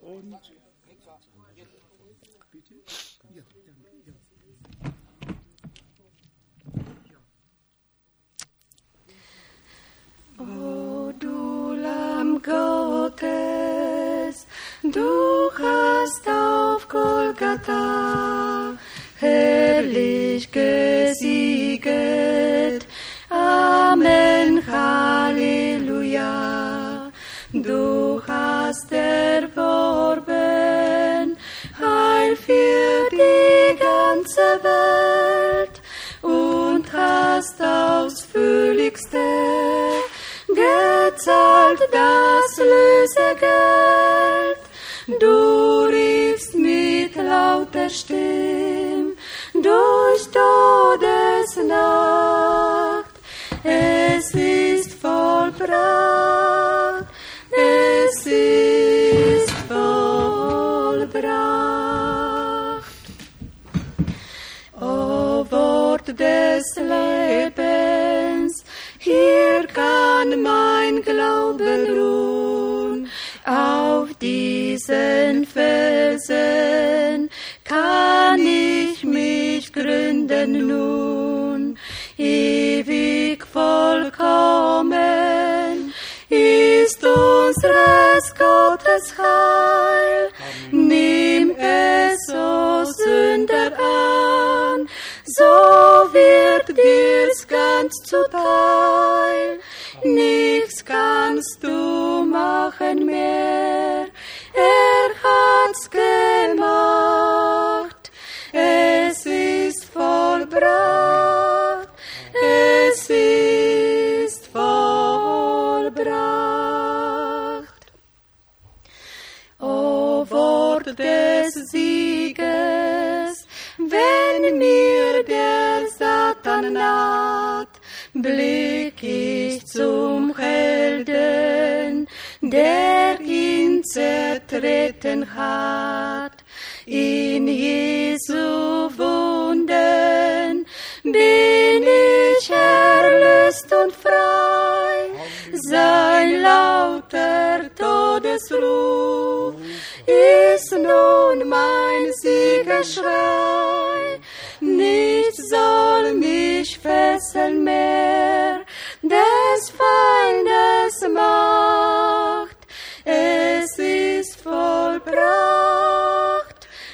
[SPEAKER 3] Du Lamm Gottes, du hast auf Golgatha herrlich gesieget. Amen, Halleluja. Du hast erworben Heil für die ganze Welt und hast ausführlichste gezahlt das Lösegeld. Du riefst mit lauter Stimm durch Todesnacht. Es ist vollbracht. Es ist vollbracht. O Wort des Lebens, kann mein Glaube ruhen. Auf diesen Felsen kann ich mich gründen nun. Ewig vollkommen ist unseres Gottes Heil. Nimm es, o Sünder, an, so wird dir's ganz zuteil. Nichts kannst du machen mehr, er hat's gemacht. Es ist vollbracht, es ist vollbracht. O Wort des Sieges, wenn mir der Satan ich zum Helden, der ihn zertreten hat. In Jesu Wunden bin ich erlöst und frei. Sein lauter Todesruf ist nun mein Siegerschrei. Nichts soll mich fesseln mehr, des Feindes Macht. Es ist vollbracht,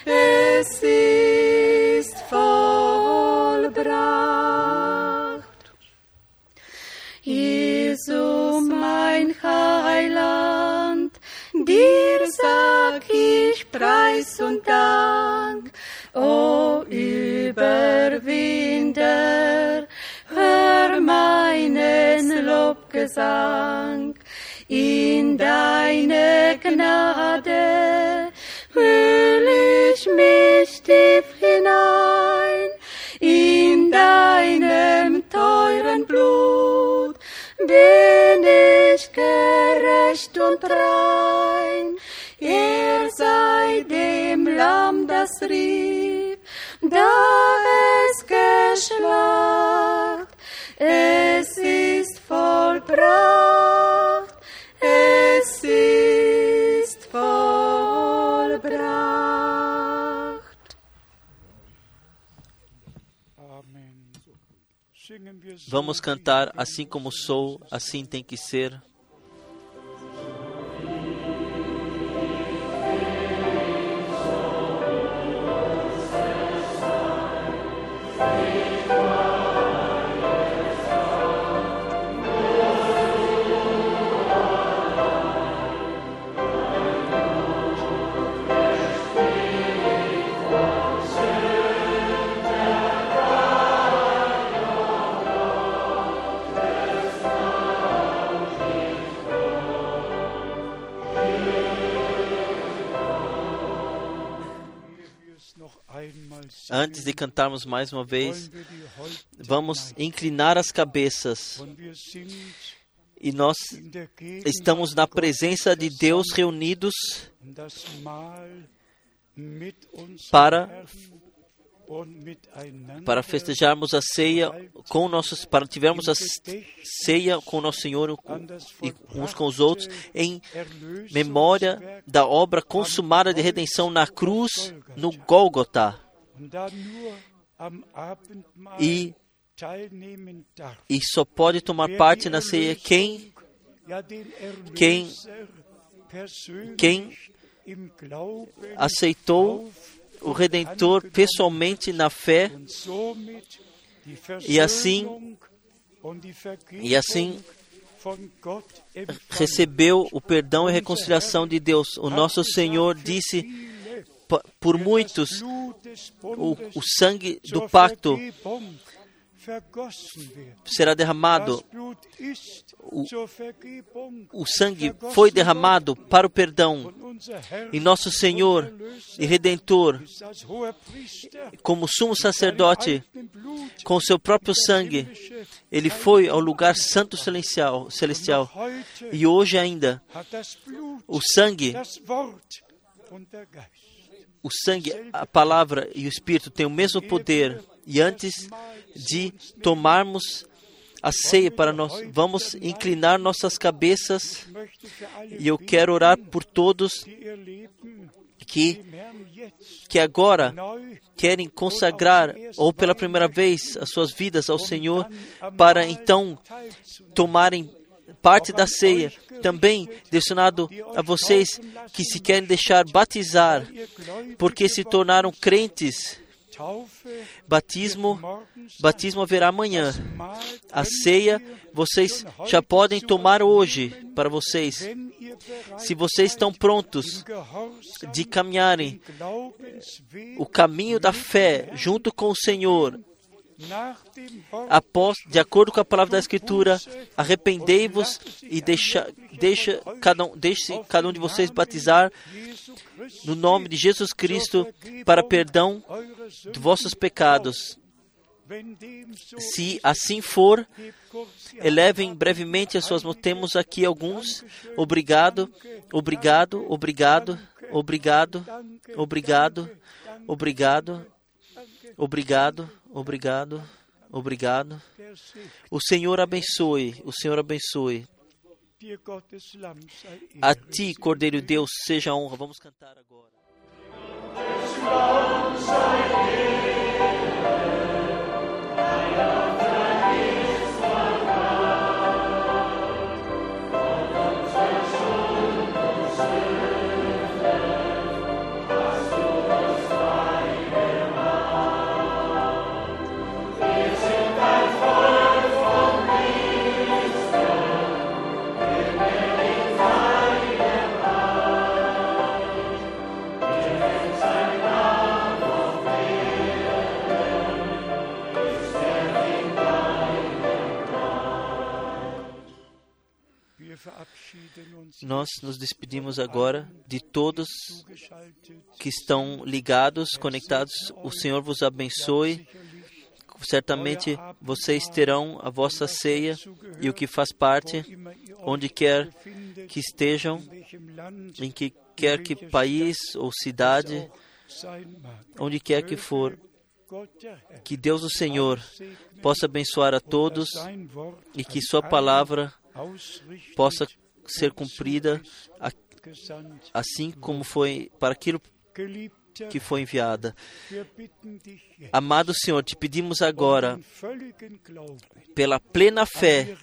[SPEAKER 3] es ist vollbracht. Jesu, mein Heiland, dir sag ich Preis und Dank. O Überwinder, meinen Lobgesang. In deine Gnade hüll ich mich tief hinein. In deinem teuren Blut bin ich gerecht und rein. Er sei dem Lamm das rief, da es geschlacht. Es ist vollbracht, es ist vollbracht.
[SPEAKER 2] Amen. Singen wir so
[SPEAKER 1] Vamos cantar assim como sou, assim tem que ser. Antes de cantarmos mais uma vez, vamos inclinar as cabeças. E nós estamos na presença de Deus reunidos Para- para festejarmos a ceia com nossos, para tivermos a ceia com nosso Senhor e uns com os outros em memória da obra consumada de redenção na cruz no Gólgota e, e só pode tomar parte na ceia quem, quem, quem aceitou o Redentor pessoalmente na fé e assim e assim recebeu o perdão e reconciliação de Deus. O nosso Senhor disse por muitos o, o sangue do pacto será derramado. O- O sangue foi derramado para o perdão. E nosso Senhor e Redentor, como sumo sacerdote, com seu próprio sangue, ele foi ao lugar santo celestial, celestial. E hoje ainda, o sangue, o sangue, a palavra e o Espírito têm o mesmo poder. E antes de tomarmos a ceia para nós, vamos inclinar nossas cabeças e eu quero orar por todos que, que agora querem consagrar ou pela primeira vez as suas vidas ao Senhor para então tomarem parte da ceia. Também direcionado a vocês que se querem deixar batizar porque se tornaram crentes. Batismo, batismo haverá amanhã. A ceia vocês já podem tomar hoje para vocês. Se vocês estão prontos de caminharem o caminho da fé junto com o Senhor, após, de acordo com a palavra da Escritura, arrependei-vos e deixa, deixa cada um, deixe cada um de vocês batizar no nome de Jesus Cristo para perdão de vossos pecados. Se assim for, elevem brevemente as suas mãos. Temos aqui alguns. Obrigado, obrigado, obrigado, obrigado, obrigado, obrigado, obrigado, obrigado, obrigado. O Senhor abençoe, o Senhor abençoe. A ti, Cordeiro Deus, seja honra. Vamos cantar agora. Nós nos despedimos agora de todos que estão ligados, conectados. O Senhor vos abençoe. Certamente vocês terão a vossa ceia e o que faz parte, onde quer que estejam, em que quer que país ou cidade, onde quer que for, que Deus o Senhor possa abençoar a todos e que Sua palavra possa ser cumprida assim como foi para aquilo que foi enviada. Amado Senhor, te pedimos agora, pela plena fé,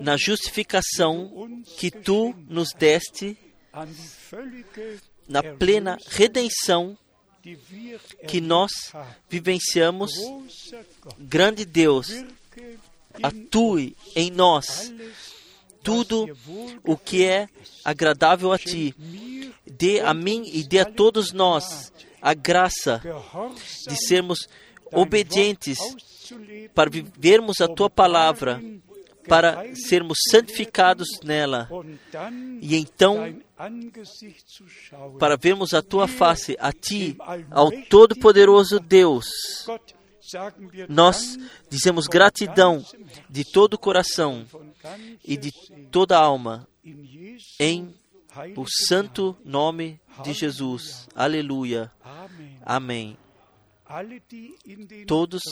[SPEAKER 1] na justificação que tu nos deste, na plena redenção que nós vivenciamos, grande Deus, atue em nós tudo o que é agradável a ti. Dê a mim e dê a todos nós a graça de sermos obedientes para vivermos a tua palavra, para sermos santificados nela e então para vermos a tua face, a ti, ao Todo-Poderoso Deus. Nós dizemos gratidão de todo o coração e de toda a alma em o santo nome de Jesus. Aleluia. Amém. Todos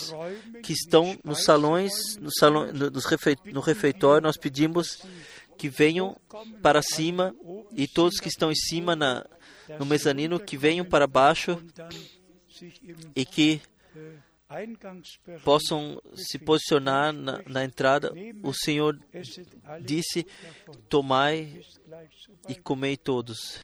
[SPEAKER 1] que estão nos salões, no, salão, no refeitório, nós pedimos que venham para cima e todos que estão em cima na, no mezanino que venham para baixo e que possam se posicionar na, na, entrada. O Senhor disse: Tomai e comei todos.